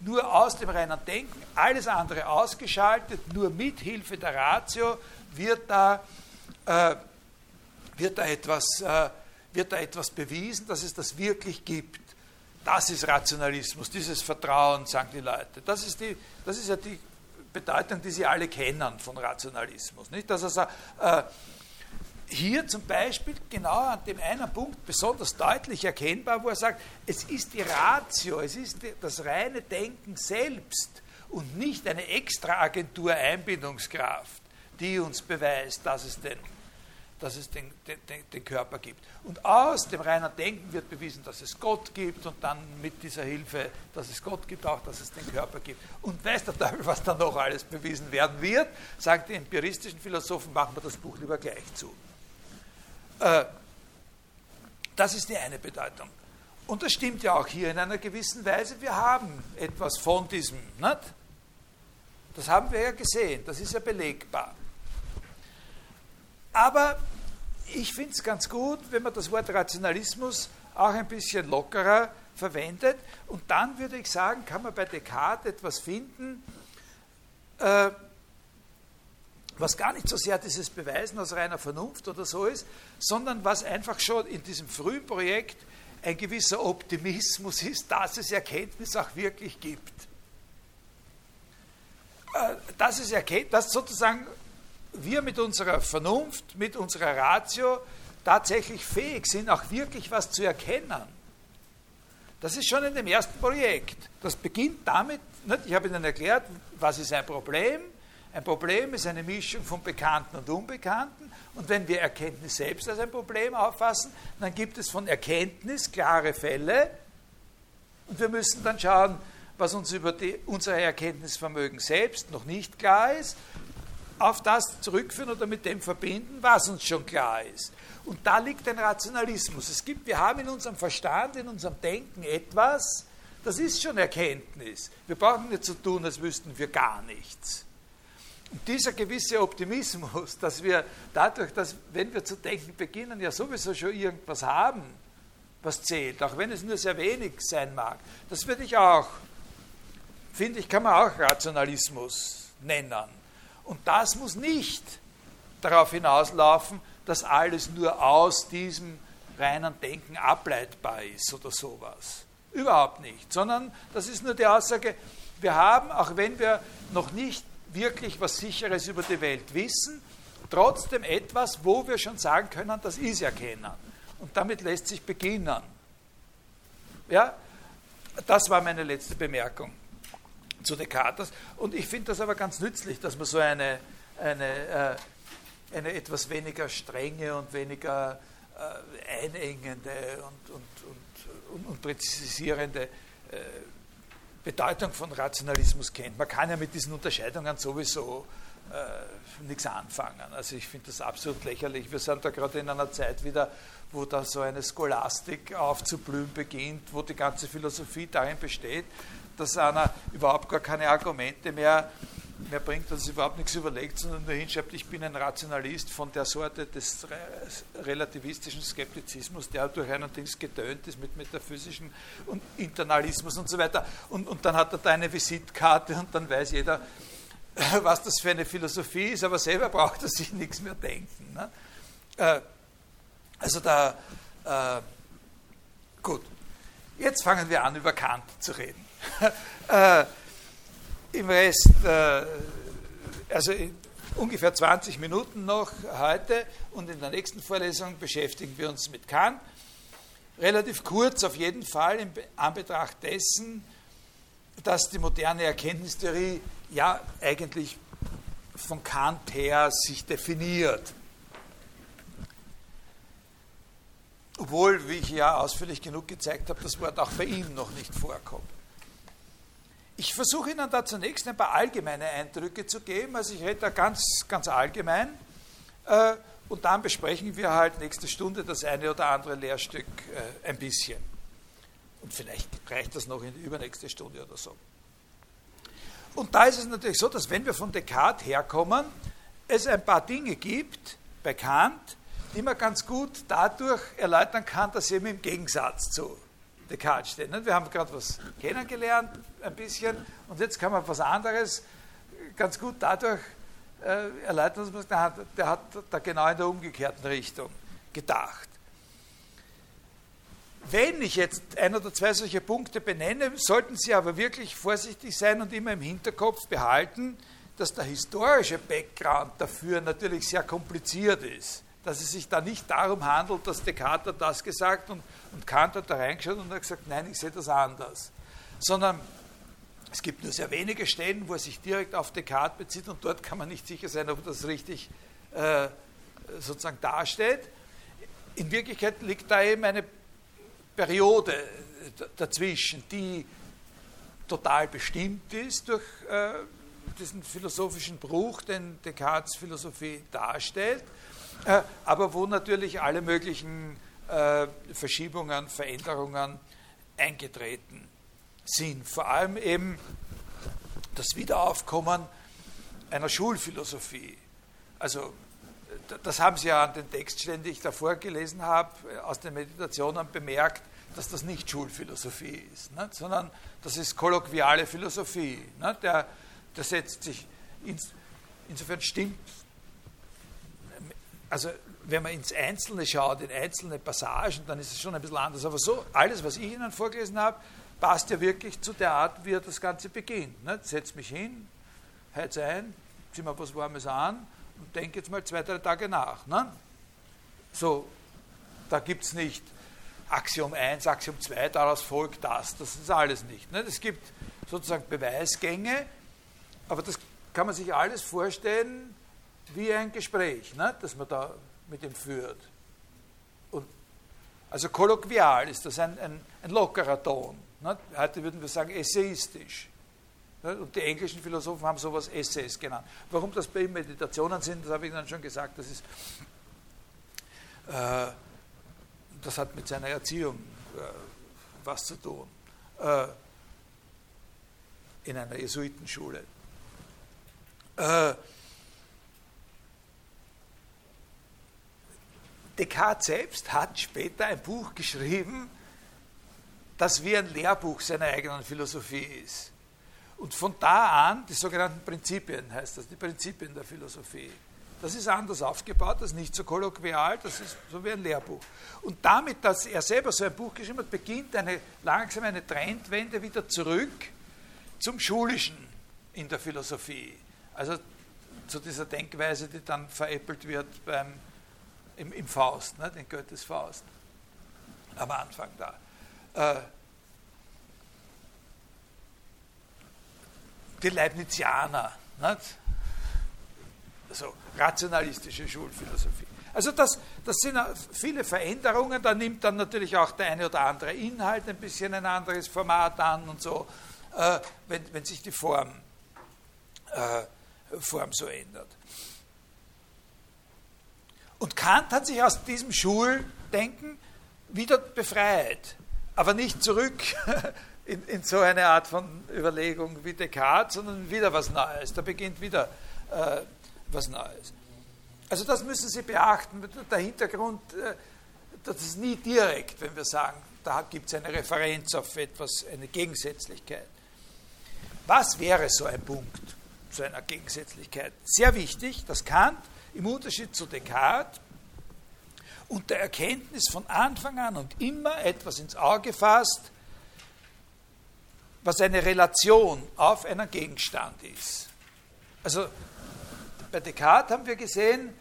nur aus dem reinen Denken, alles andere ausgeschaltet, nur mit Hilfe der Ratio wird da, äh, wird da, etwas, äh, wird da etwas bewiesen, dass es das wirklich gibt. Das ist Rationalismus, dieses Vertrauen, sagen die Leute. Das ist, die, das ist ja die Bedeutung, die Sie alle kennen von Rationalismus. Nicht? Dass er äh, hier zum Beispiel genau an dem einen Punkt besonders deutlich erkennbar, wo er sagt, es ist die Ratio, es ist das reine Denken selbst und nicht eine Extraagentur Einbindungskraft, die uns beweist, dass es den, dass es den, den, den Körper gibt. Und aus dem reinen Denken wird bewiesen, dass es Gott gibt und dann mit dieser Hilfe, dass es Gott gibt, auch, dass es den Körper gibt. Und weiß der Teufel, was dann noch alles bewiesen werden wird, sagen die empiristischen Philosophen, machen wir das Buch lieber gleich zu. Äh, das ist die eine Bedeutung. Und das stimmt ja auch hier in einer gewissen Weise. Wir haben etwas von diesem. Nicht? Das haben wir ja gesehen, das ist ja belegbar. Aber ich finde es ganz gut, wenn man das Wort Rationalismus auch ein bisschen lockerer verwendet. Und dann würde ich sagen, kann man bei Descartes etwas finden, äh, was gar nicht so sehr dieses Beweisen aus reiner Vernunft oder so ist, sondern was einfach schon in diesem frühen Projekt ein gewisser Optimismus ist, dass es Erkenntnis auch wirklich gibt. Äh, dass es Erkenntnis, dass sozusagen wir mit unserer Vernunft, mit unserer Ratio tatsächlich fähig sind, auch wirklich was zu erkennen. Das ist schon in dem ersten Projekt. Das beginnt damit, ich habe Ihnen erklärt, was ist ein Problem, ein Problem ist eine Mischung von Bekannten und Unbekannten. Und wenn wir Erkenntnis selbst als ein Problem auffassen, dann gibt es von Erkenntnis klare Fälle. Und wir müssen dann schauen, was uns über die, unser Erkenntnisvermögen selbst noch nicht klar ist. Auf das zurückführen oder mit dem verbinden, was uns schon klar ist. Und da liegt ein Rationalismus. Es gibt, wir haben in unserem Verstand, in unserem Denken etwas, das ist schon Erkenntnis. Wir brauchen nicht zu so tun, als wüssten wir gar nichts. Und dieser gewisse Optimismus, dass wir dadurch, dass wenn wir zu denken beginnen, ja sowieso schon irgendwas haben, was zählt, auch wenn es nur sehr wenig sein mag, das würde ich auch, finde ich, kann man auch Rationalismus nennen. Und das muss nicht darauf hinauslaufen, dass alles nur aus diesem reinen Denken ableitbar ist oder sowas. Überhaupt nicht, sondern das ist nur die Aussage, wir haben, auch wenn wir noch nicht wirklich was Sicheres über die Welt wissen, trotzdem etwas, wo wir schon sagen können, das ist Erkennen. Und damit lässt sich beginnen. Ja, das war meine letzte Bemerkung zu Descartes. Und ich finde das aber ganz nützlich, dass man so eine, eine, äh, eine etwas weniger strenge und weniger äh, einengende und, und, und, und präzisierende äh, Bedeutung von Rationalismus kennt. Man kann ja mit diesen Unterscheidungen sowieso äh, nichts anfangen. Also ich finde das absolut lächerlich. Wir sind da gerade in einer Zeit wieder, wo da so eine Scholastik aufzublühen beginnt, wo die ganze Philosophie darin besteht, dass einer überhaupt gar keine Argumente mehr mehr bringt, dass es überhaupt nichts überlegt, sondern nur hinschreibt, ich bin ein Rationalist von der Sorte des relativistischen Skeptizismus, der durch einen Dings getönt ist mit metaphysischen und Internalismus und so weiter. Und, und dann hat er da eine Visitkarte und dann weiß jeder, was das für eine Philosophie ist, aber selber braucht er sich nichts mehr denken. Ne? Äh, also da, äh, gut, jetzt fangen wir an, über Kant zu reden. Äh, im Rest, äh, also ungefähr 20 Minuten noch heute und in der nächsten Vorlesung beschäftigen wir uns mit Kant. Relativ kurz auf jeden Fall in Anbetracht dessen, dass die moderne Erkenntnistheorie ja eigentlich von Kant her sich definiert. Obwohl, wie ich ja ausführlich genug gezeigt habe, das Wort auch bei ihm noch nicht vorkommt. Ich versuche Ihnen da zunächst ein paar allgemeine Eindrücke zu geben. Also ich rede da ganz, ganz allgemein. Äh, und dann besprechen wir halt nächste Stunde das eine oder andere Lehrstück äh, ein bisschen. Und vielleicht reicht das noch in die übernächste Stunde oder so. Und da ist es natürlich so, dass wenn wir von Descartes herkommen, es ein paar Dinge gibt bei Kant, die man ganz gut dadurch erläutern kann, dass sie eben im Gegensatz zu Descartes steht. Wir haben gerade was kennengelernt, ein bisschen, und jetzt kann man was anderes ganz gut dadurch äh, erläutern, dass man der der hat da genau in der umgekehrten Richtung gedacht. Wenn ich jetzt ein oder zwei solche Punkte benenne, sollten Sie aber wirklich vorsichtig sein und immer im Hinterkopf behalten, dass der historische Background dafür natürlich sehr kompliziert ist dass es sich da nicht darum handelt, dass Descartes das gesagt und, und Kant hat da reingeschaut und hat gesagt, nein, ich sehe das anders. Sondern es gibt nur sehr wenige Stellen, wo er sich direkt auf Descartes bezieht und dort kann man nicht sicher sein, ob das richtig äh, sozusagen dasteht. In Wirklichkeit liegt da eben eine Periode dazwischen, die total bestimmt ist durch äh, diesen philosophischen Bruch, den Descartes Philosophie darstellt aber wo natürlich alle möglichen äh, Verschiebungen, Veränderungen eingetreten sind. Vor allem eben das Wiederaufkommen einer Schulphilosophie. Also das haben Sie ja an den Textstellen, die ich davor gelesen habe, aus den Meditationen bemerkt, dass das nicht Schulphilosophie ist, nicht? sondern das ist kolloquiale Philosophie. Nicht? Der, der setzt sich, ins, insofern stimmt also wenn man ins Einzelne schaut, in einzelne Passagen, dann ist es schon ein bisschen anders. Aber so, alles, was ich Ihnen vorgelesen habe, passt ja wirklich zu der Art, wie er das Ganze beginnt. Ne? Setz mich hin, heiz ein, zieh mir was Warmes an und denke jetzt mal zwei, drei Tage nach. Ne? So, da gibt es nicht Axiom 1, Axiom 2, daraus folgt das. Das ist alles nicht. Ne? Es gibt sozusagen Beweisgänge, aber das kann man sich alles vorstellen wie ein Gespräch, ne, das man da mit ihm führt. Und also kolloquial ist das ein, ein, ein lockerer Ton. Ne? Heute würden wir sagen essayistisch. Und die englischen Philosophen haben sowas Essays genannt. Warum das bei ihm Meditationen sind, das habe ich dann schon gesagt, das ist, äh, das hat mit seiner Erziehung äh, was zu tun. Äh, in einer Jesuitenschule. Äh, Descartes selbst hat später ein Buch geschrieben, das wie ein Lehrbuch seiner eigenen Philosophie ist. Und von da an, die sogenannten Prinzipien heißt das, die Prinzipien der Philosophie. Das ist anders aufgebaut, das ist nicht so kolloquial, das ist so wie ein Lehrbuch. Und damit, dass er selber so ein Buch geschrieben hat, beginnt eine langsam eine Trendwende wieder zurück zum Schulischen in der Philosophie. Also zu dieser Denkweise, die dann veräppelt wird beim, im, im Faust, ne, den Goethes Faust, am Anfang da. Äh, die Leibnizianer, nicht? also rationalistische Schulphilosophie. Also das, das sind viele Veränderungen, da nimmt dann natürlich auch der eine oder andere Inhalt ein bisschen ein anderes Format an und so, äh, wenn, wenn sich die Form, äh, Form so ändert. Und Kant hat sich aus diesem Schuldenken wieder befreit, aber nicht zurück in, in so eine Art von Überlegung wie Descartes, sondern wieder was Neues. Da beginnt wieder äh, was Neues. Also das müssen Sie beachten. Der Hintergrund, äh, das ist nie direkt, wenn wir sagen, da gibt es eine Referenz auf etwas, eine Gegensätzlichkeit. Was wäre so ein Punkt zu einer Gegensätzlichkeit? Sehr wichtig, dass Kant im Unterschied zu Descartes unter Erkenntnis von Anfang an und immer etwas ins Auge fasst, was eine Relation auf einen Gegenstand ist. Also bei Descartes haben wir gesehen,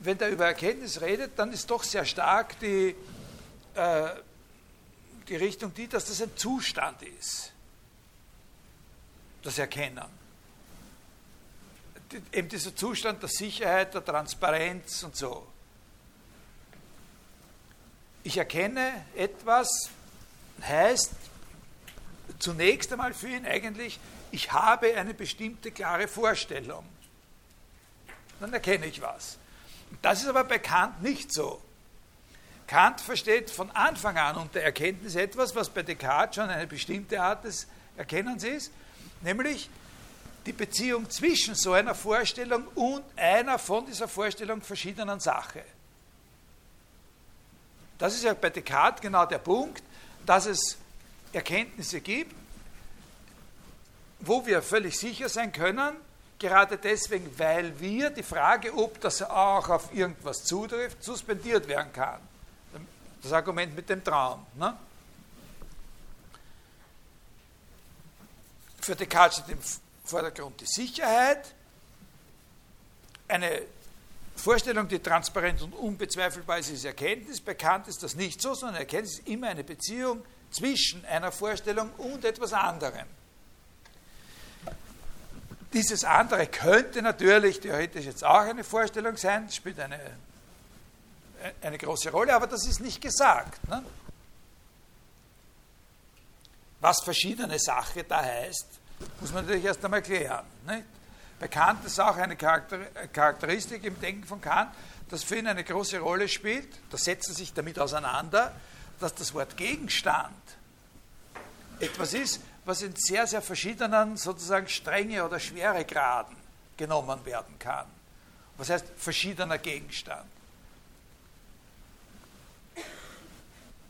wenn er über Erkenntnis redet, dann ist doch sehr stark die, äh, die Richtung die, dass das ein Zustand ist, das Erkennen. Eben dieser Zustand der Sicherheit, der Transparenz und so. Ich erkenne etwas, heißt zunächst einmal für ihn eigentlich, ich habe eine bestimmte klare Vorstellung dann erkenne ich was. Das ist aber bei Kant nicht so. Kant versteht von Anfang an unter Erkenntnis etwas, was bei Descartes schon eine bestimmte Art des Erkennens ist, nämlich die Beziehung zwischen so einer Vorstellung und einer von dieser Vorstellung verschiedenen Sache. Das ist ja bei Descartes genau der Punkt, dass es Erkenntnisse gibt, wo wir völlig sicher sein können, gerade deswegen, weil wir die Frage, ob das auch auf irgendwas zutrifft, suspendiert werden kann. Das Argument mit dem Traum. Ne? Für Descartes steht im Vordergrund die Sicherheit, eine Vorstellung, die transparent und unbezweifelbar ist, ist Erkenntnis. Bekannt ist das nicht so, sondern Erkenntnis ist immer eine Beziehung zwischen einer Vorstellung und etwas anderem. Dieses andere könnte natürlich theoretisch jetzt auch eine Vorstellung sein, spielt eine, eine große Rolle, aber das ist nicht gesagt. Ne? Was verschiedene Sache da heißt, muss man natürlich erst einmal klären. Nicht? Bei Kant ist auch eine Charakteristik im Denken von Kant, das für ihn eine große Rolle spielt, da setzt er sich damit auseinander, dass das Wort Gegenstand etwas ist, was in sehr, sehr verschiedenen sozusagen Strenge oder Schweregraden genommen werden kann. Was heißt verschiedener Gegenstand?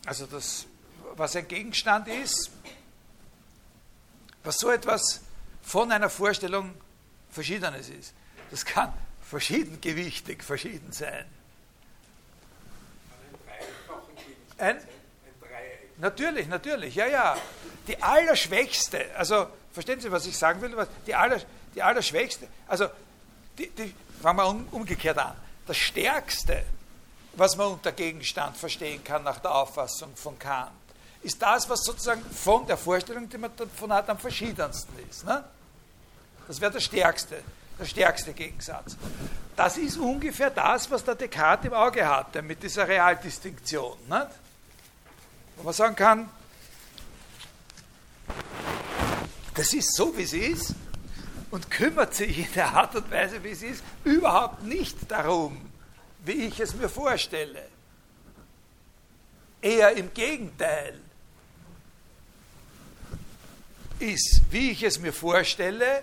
Also das, was ein Gegenstand ist, was so etwas von einer Vorstellung Verschiedenes ist, das kann verschieden gewichtig verschieden sein. Ein. Natürlich, natürlich, ja, ja die allerschwächste, also verstehen Sie, was ich sagen will? Die, aller, die allerschwächste, also die, die, fangen wir um, umgekehrt an. Das Stärkste, was man unter Gegenstand verstehen kann nach der Auffassung von Kant, ist das, was sozusagen von der Vorstellung, die man davon hat, am verschiedensten ist. Ne? Das wäre das Stärkste, der stärkste Gegensatz. Das ist ungefähr das, was der Descartes im Auge hatte mit dieser Realdistinktion. Nicht? Wo man sagen kann, das ist so, wie es ist und kümmert sich in der Art und Weise, wie es ist, überhaupt nicht darum, wie ich es mir vorstelle. Eher im Gegenteil ist, wie ich es mir vorstelle,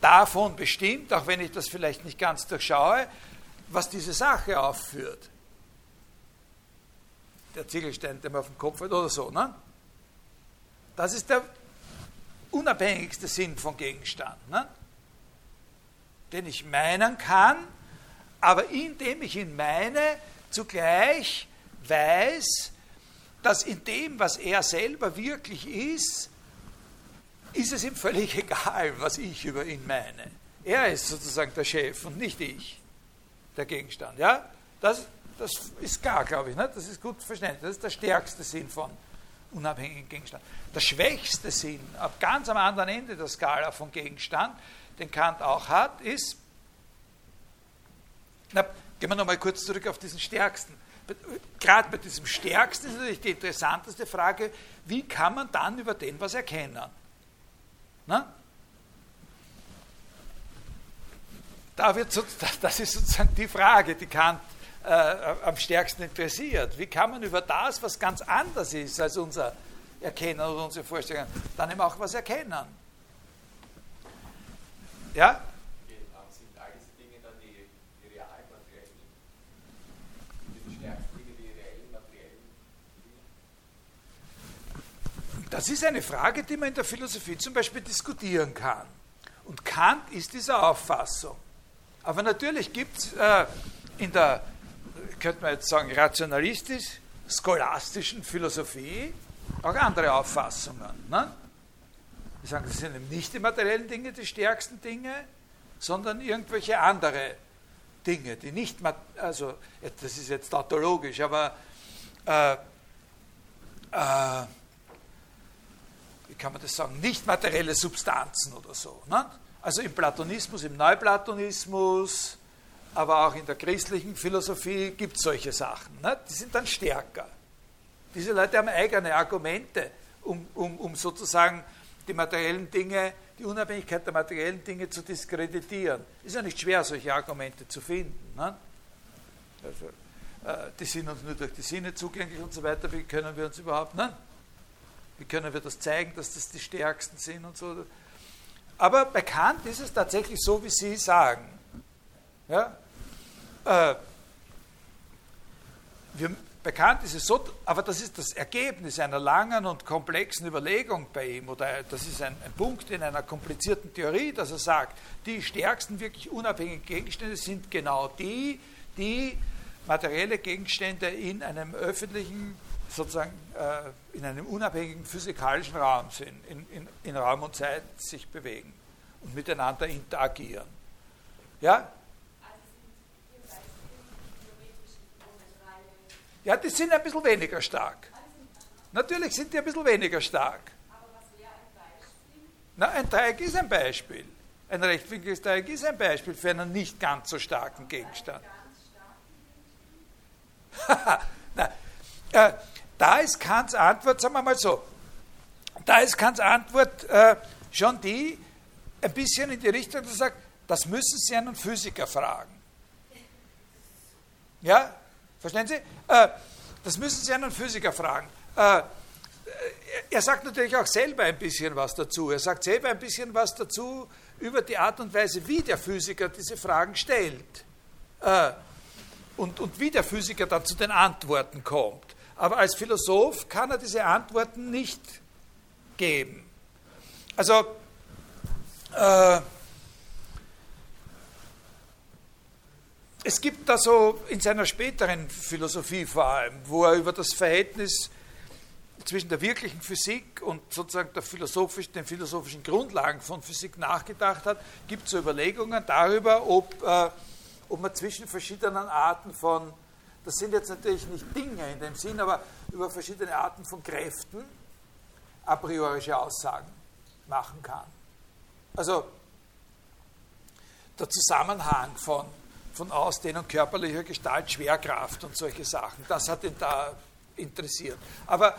davon bestimmt, auch wenn ich das vielleicht nicht ganz durchschaue, was diese Sache aufführt. Der Ziegelstein, der mir auf dem Kopf hat oder so. Ne? Das ist der unabhängigste Sinn von Gegenstand, ne? den ich meinen kann, aber indem ich ihn meine, zugleich weiß, dass in dem, was er selber wirklich ist, ist es ihm völlig egal, was ich über ihn meine. Er ist sozusagen der Chef und nicht ich, der Gegenstand. Ja? Das, das ist klar, glaube ich. Ne? Das ist gut verständlich. Das ist der stärkste Sinn von unabhängigen Gegenstand. Der schwächste Sinn, ab ganz am anderen Ende der Skala von Gegenstand, den Kant auch hat, ist, na, gehen wir nochmal kurz zurück auf diesen stärksten. Gerade bei diesem stärksten ist natürlich die interessanteste Frage, wie kann man dann über den was erkennen? Na? Da wird so, das ist sozusagen die Frage, die Kant äh, am stärksten interessiert. Wie kann man über das, was ganz anders ist als unser Erkennen oder unsere Vorstellungen, dann eben auch was erkennen? Ja? Sind all diese Dinge dann die, die realen materiellen? Die stärksten Dinge, die reellen materiellen Das ist eine Frage, die man in der Philosophie zum Beispiel diskutieren kann. Und Kant ist dieser Auffassung. Aber natürlich gibt es äh, in der, könnte man jetzt sagen, rationalistisch, scholastischen Philosophie auch andere Auffassungen. Ne? Die sagen, das sind eben nicht die materiellen Dinge die stärksten Dinge, sondern irgendwelche andere Dinge, die nicht, also das ist jetzt tautologisch, aber äh, äh, wie kann man das sagen, nicht materielle Substanzen oder so. Ne? Also im Platonismus, im Neuplatonismus, aber auch in der christlichen Philosophie gibt es solche Sachen. Ne? Die sind dann stärker. Diese Leute haben eigene Argumente, um, um, um sozusagen die materiellen Dinge, die Unabhängigkeit der materiellen Dinge zu diskreditieren. Ist ja nicht schwer, solche Argumente zu finden. Ne? Also, äh, die sind uns nur durch die Sinne zugänglich und so weiter. Wie können wir uns überhaupt, ne? Wie können wir das zeigen, dass das die stärksten sind und so? Aber bei Kant ist es tatsächlich so, wie Sie sagen. Ja? Äh, wir, bei Kant ist es so, aber das ist das Ergebnis einer langen und komplexen Überlegung bei ihm, oder das ist ein, ein, Punkt in einer komplizierten Theorie, dass er sagt, die stärksten wirklich unabhängigen Gegenstände sind genau die, die materielle Gegenstände in einem öffentlichen sozusagen äh, in einem unabhängigen physikalischen Raum sind, in, in, in, Raum und Zeit sich bewegen und miteinander interagieren. Ja? Ja, die sind ein bisschen weniger stark. Natürlich sind die ein bisschen weniger stark. Na, ein Dreieck ist ein Beispiel. Ein rechtwinkliges Dreieck ist ein Beispiel für einen nicht ganz so starken Gegenstand. Na, äh, da ist Kants Antwort, sagen wir mal so, da ist Kants Antwort äh, schon die, ein bisschen in die Richtung, dass er sagt, das müssen Sie einen Physiker fragen. Ja, verstehen Sie? Äh, das müssen Sie einen Physiker fragen. Äh, er sagt natürlich auch selber ein bisschen was dazu. Er sagt selber ein bisschen was dazu über die Art und Weise, wie der Physiker diese Fragen stellt. Äh, und, und wie der Physiker dann zu den Antworten kommt. Aber als Philosoph kann er diese Antworten nicht geben. Also, äh, es gibt da so in seiner späteren Philosophie vor allem, wo er über das Verhältnis zwischen der wirklichen Physik und sozusagen der philosophisch, den philosophischen Grundlagen von Physik nachgedacht hat, gibt es so Überlegungen darüber, ob, äh, ob man zwischen verschiedenen Arten von das sind jetzt natürlich nicht Dinge in dem Sinn, aber über verschiedene Arten von Kräften a priorische Aussagen machen kann. Also der Zusammenhang von, von Ausdehnung körperlicher Gestalt, Schwerkraft und solche Sachen, das hat ihn da interessiert. Aber,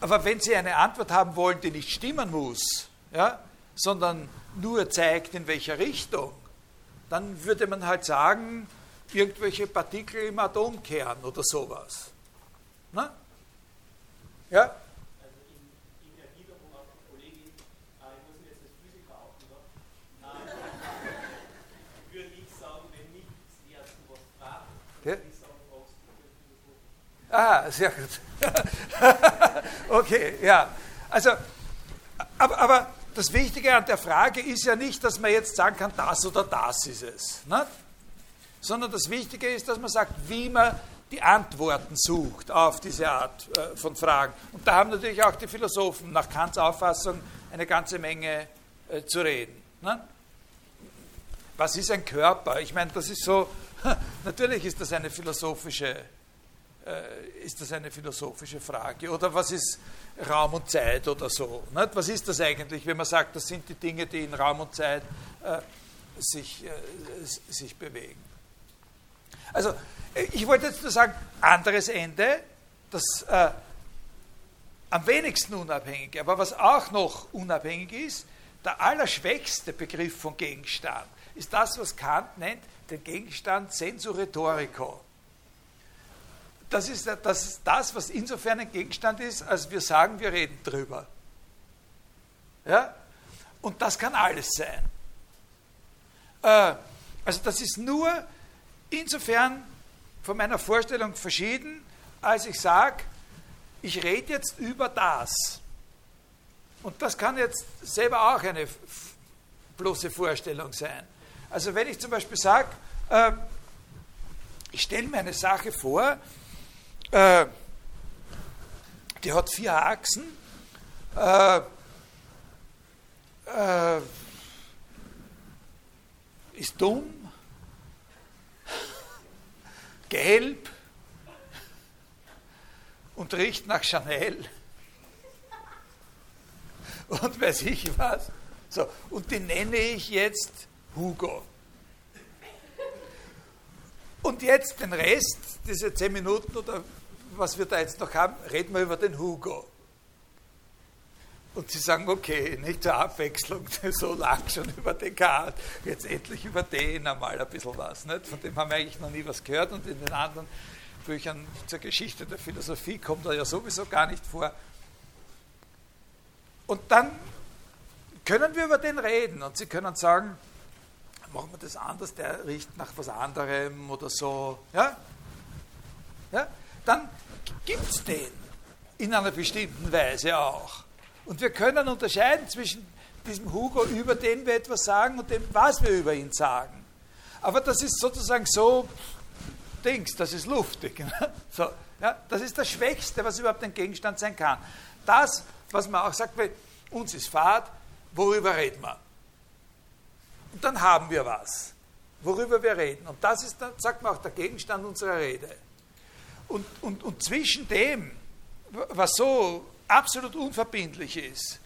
aber wenn Sie eine Antwort haben wollen, die nicht stimmen muss, ja, sondern nur zeigt, in welcher Richtung, dann würde man halt sagen, irgendwelche Partikel im Atomkern oder sowas. Na? Ja? Ja? Ah, sehr gut. okay, ja. Also, aber, aber das Wichtige an der Frage ist ja nicht, dass man jetzt sagen kann, das oder das ist es. Ne? Sondern das Wichtige ist, dass man sagt, wie man die Antworten sucht auf diese Art äh, von Fragen. Und da haben natürlich auch die Philosophen nach Kants Auffassung eine ganze Menge äh, zu reden. Ne? Was ist ein Körper? Ich meine, das ist so, natürlich ist das eine philosophische äh, ist das eine philosophische Frage. Oder was ist Raum und Zeit oder so? Nicht? Was ist das eigentlich, wenn man sagt, das sind die Dinge, die in Raum und Zeit sich, sich bewegen? Also, äh, ich wollte jetzt nur sagen, anderes Ende, das äh, am wenigsten unabhängige, aber was auch noch unabhängig ist, der allerschwächste Begriff von Gegenstand ist das, was Kant nennt, den Gegenstand Sensu Rhetorico das ist, das ist das, was insofern ein Gegenstand ist, als wir sagen, wir reden drüber. Ja? Und das kann alles sein. Äh, also das ist nur insofern von meiner Vorstellung verschieden, als ich sage, ich rede jetzt über das. Und das kann jetzt selber auch eine bloße Vorstellung sein. Also wenn ich zum Beispiel sage, äh, ich stelle mir eine Sache vor, äh, die hat vier Achsen. Äh, äh, ist dumm, gelb und riecht nach Chanel und weiß ich was. So, und die nenne ich jetzt Hugo. Und jetzt den Rest, diese zehn Minuten oder was wir da jetzt noch haben, reden wir über den Hugo. Und sie sagen, okay, nicht zur Abwechslung, so lang schon über Descartes, jetzt endlich über den einmal ein bisschen was. Nicht? Von dem haben wir eigentlich noch nie was gehört und in den anderen Büchern zur Geschichte der Philosophie kommt er ja sowieso gar nicht vor. Und dann können wir über den reden und sie können sagen, machen wir das anders, der riecht nach was anderem oder so. Ja? Ja? Dann gibt es den in einer bestimmten Weise auch. Und wir können unterscheiden zwischen diesem Hugo, über den wir etwas sagen, und dem, was wir über ihn sagen. Aber das ist sozusagen so, Dings, das ist luftig. Ne? So, ja, das ist das Schwächste, was überhaupt ein Gegenstand sein kann. Das, was man auch sagt, uns ist Fahrt, worüber reden wir? Und dann haben wir was, worüber wir reden. Und das ist, dann, sagt man auch, der Gegenstand unserer Rede. Und, und, und zwischen dem, was so absolut unverbindlich ist,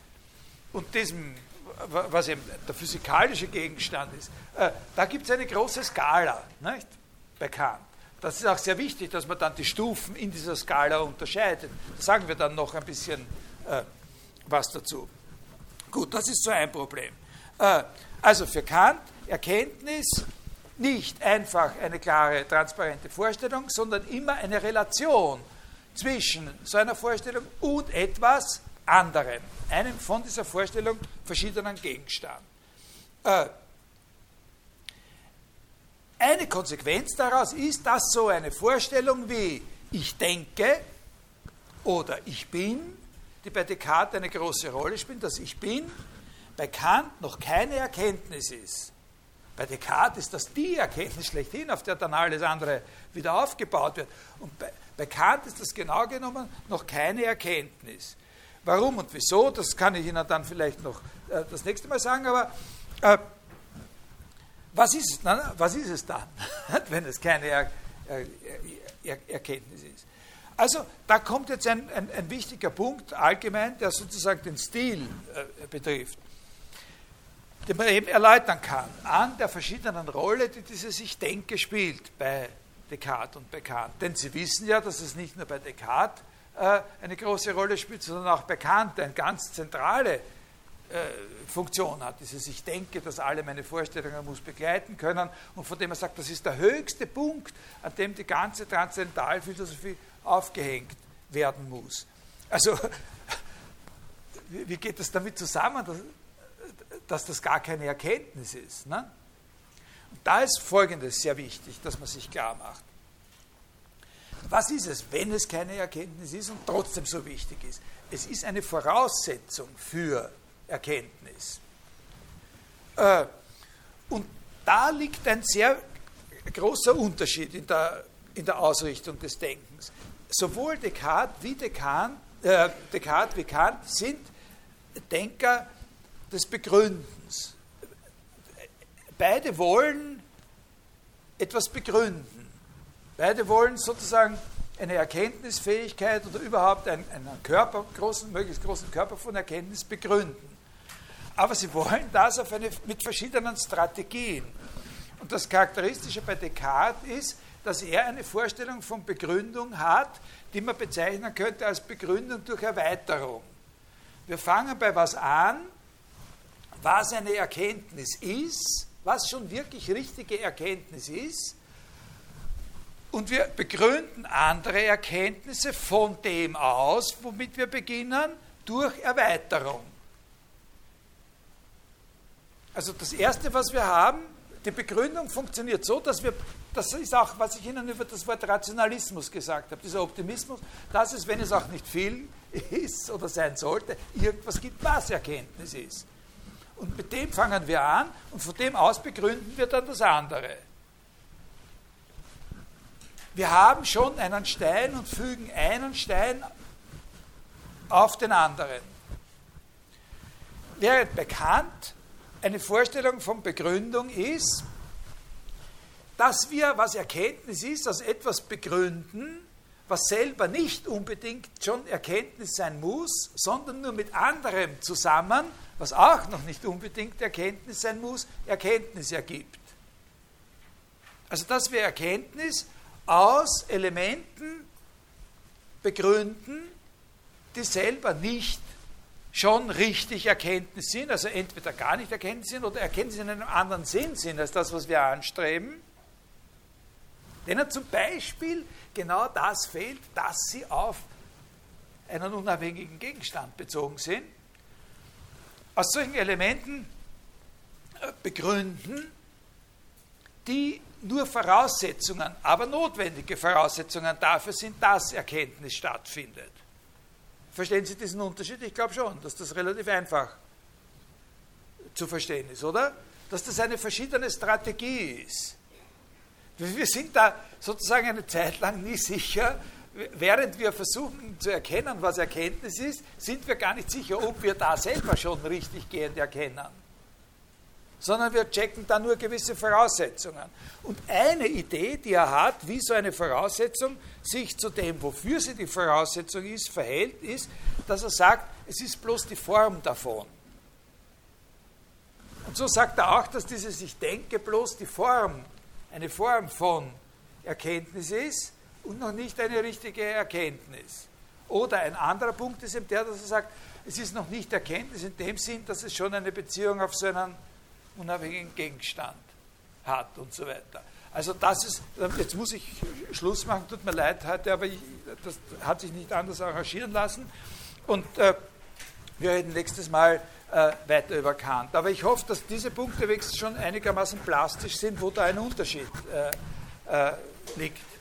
und diesem, was eben der physikalische Gegenstand ist, äh, da gibt es eine große Skala nicht? bei Kant. Das ist auch sehr wichtig, dass man dann die Stufen in dieser Skala unterscheidet. Da sagen wir dann noch ein bisschen äh, was dazu. Gut, das ist so ein Problem. Äh, also für Kant Erkenntnis nicht einfach eine klare, transparente Vorstellung, sondern immer eine Relation zwischen so einer Vorstellung und etwas anderem, einem von dieser Vorstellung verschiedenen Gegenstand. Äh, eine Konsequenz daraus ist, dass so eine Vorstellung wie ich denke oder ich bin, die bei Descartes eine große Rolle spielt, dass ich bin, bei Kant noch keine Erkenntnis ist. Bei Descartes ist das die Erkenntnis schlechthin, auf der dann alles andere wieder aufgebaut wird. Und bei, bei Kant ist das genau genommen noch keine Erkenntnis. Warum und wieso, das kann ich Ihnen dann vielleicht noch äh, das nächste Mal sagen, aber äh, was, ist, na, was ist es dann, wenn es keine er, er, Erkenntnis ist? Also da kommt jetzt ein, ein, ein, wichtiger Punkt allgemein, der sozusagen den Stil äh, betrifft den man eben erläutern kann, an der verschiedenen Rolle, die dieses Ich denke spielt bei Descartes und Kant. Denn Sie wissen ja, dass es nicht nur bei Descartes äh, eine große Rolle spielt, sondern auch bei Kant eine ganz zentrale Funktion hat. Dieses Ich denke, dass alle meine Vorstellungen muss begleiten können und von dem er sagt, das ist der höchste Punkt, an dem die ganze Transzendentalphilosophie aufgehängt werden muss. Also, wie geht das damit zusammen, dass, dass das gar keine Erkenntnis ist? Ne? Da ist Folgendes sehr wichtig, dass man sich klar macht. Was ist es, wenn es keine Erkenntnis ist und trotzdem so wichtig ist? Es ist eine Voraussetzung für Erkenntnis. Äh, und da liegt ein sehr großer Unterschied in der, in der Ausrichtung des Denkens. Sowohl Descartes wie, Descartes, äh, Descartes wie Kant sind Denker des Begründens. Beide wollen etwas begründen. Beide wollen sozusagen eine Erkenntnisfähigkeit oder überhaupt einen, Körper, großen, möglichst großen Körper von Erkenntnis begründen. Aber sie wollen das eine, mit verschiedenen Strategien. Und das Charakteristische bei Descartes ist, dass er eine Vorstellung von Begründung hat, die man bezeichnen könnte als Begründung durch Erweiterung. Wir fangen bei was an, was eine Erkenntnis ist, was schon wirklich richtige Erkenntnis ist, und wir begründen andere Erkenntnisse von dem aus, womit wir beginnen, durch Erweiterung. Also das Erste, was wir haben, die Begründung funktioniert so, dass wir, das ist auch, was ich Ihnen über das Wort Rationalismus gesagt habe, dieser Optimismus, dass es, wenn es auch nicht viel ist oder sein sollte, irgendwas gibt, was Erkenntnis ist. Und mit dem fangen wir an und von dem aus begründen wir dann das andere. Wir haben schon einen Stein und fügen einen Stein auf den anderen. Während bekannt eine Vorstellung von Begründung ist, dass wir, was Erkenntnis ist, als etwas begründen, was selber nicht unbedingt schon Erkenntnis sein muss, sondern nur mit anderem zusammen, was auch noch nicht unbedingt Erkenntnis sein muss, Erkenntnis ergibt. Also dass wir Erkenntnis aus Elementen begründen, die selber nicht schon richtig Erkenntnis sind, also entweder gar nicht Erkenntnis sind oder Erkenntnis in einem anderen Sinn sind als das, was wir anstreben, denen zum Beispiel genau das fehlt, dass sie auf einen unabhängigen Gegenstand bezogen sind, aus solchen Elementen äh, begründen, die nur Voraussetzungen, aber notwendige Voraussetzungen dafür sind, dass Erkenntnis stattfindet. Verstehen Sie diesen Unterschied? Ich glaube schon, dass das relativ einfach zu verstehen ist, oder? Dass das eine verschiedene Strategie ist. Wir sind da sozusagen eine Zeit lang nie sicher, während wir versuchen zu erkennen, was Erkenntnis ist, sind wir gar nicht sicher, ob wir da selber schon richtig gehend erkennen sondern wir checken da nur gewisse Voraussetzungen. Und eine Idee, die er hat, wie so eine Voraussetzung sich zu dem, wofür sie die Voraussetzung ist, verhält, ist, dass er sagt, es ist bloß die Form davon. Und so sagt er auch, dass dieses Ich denke bloß die Form, eine Form von Erkenntnis ist und noch nicht eine richtige Erkenntnis. Oder ein anderer Punkt ist eben der, dass er sagt, es ist noch nicht Erkenntnis in dem Sinn, dass es schon eine Beziehung auf so einen unabhängigen Gegenstand hat und so weiter. Also das ist, jetzt muss ich Schluss machen, tut mir leid heute, aber ich, das hat sich nicht anders arrangieren lassen. Und äh, wir reden nächstes Mal äh, weiter über Kant. Aber ich hoffe, dass diese Punkte wenigstens schon einigermaßen plastisch sind, wo da ein Unterschied äh, äh liegt.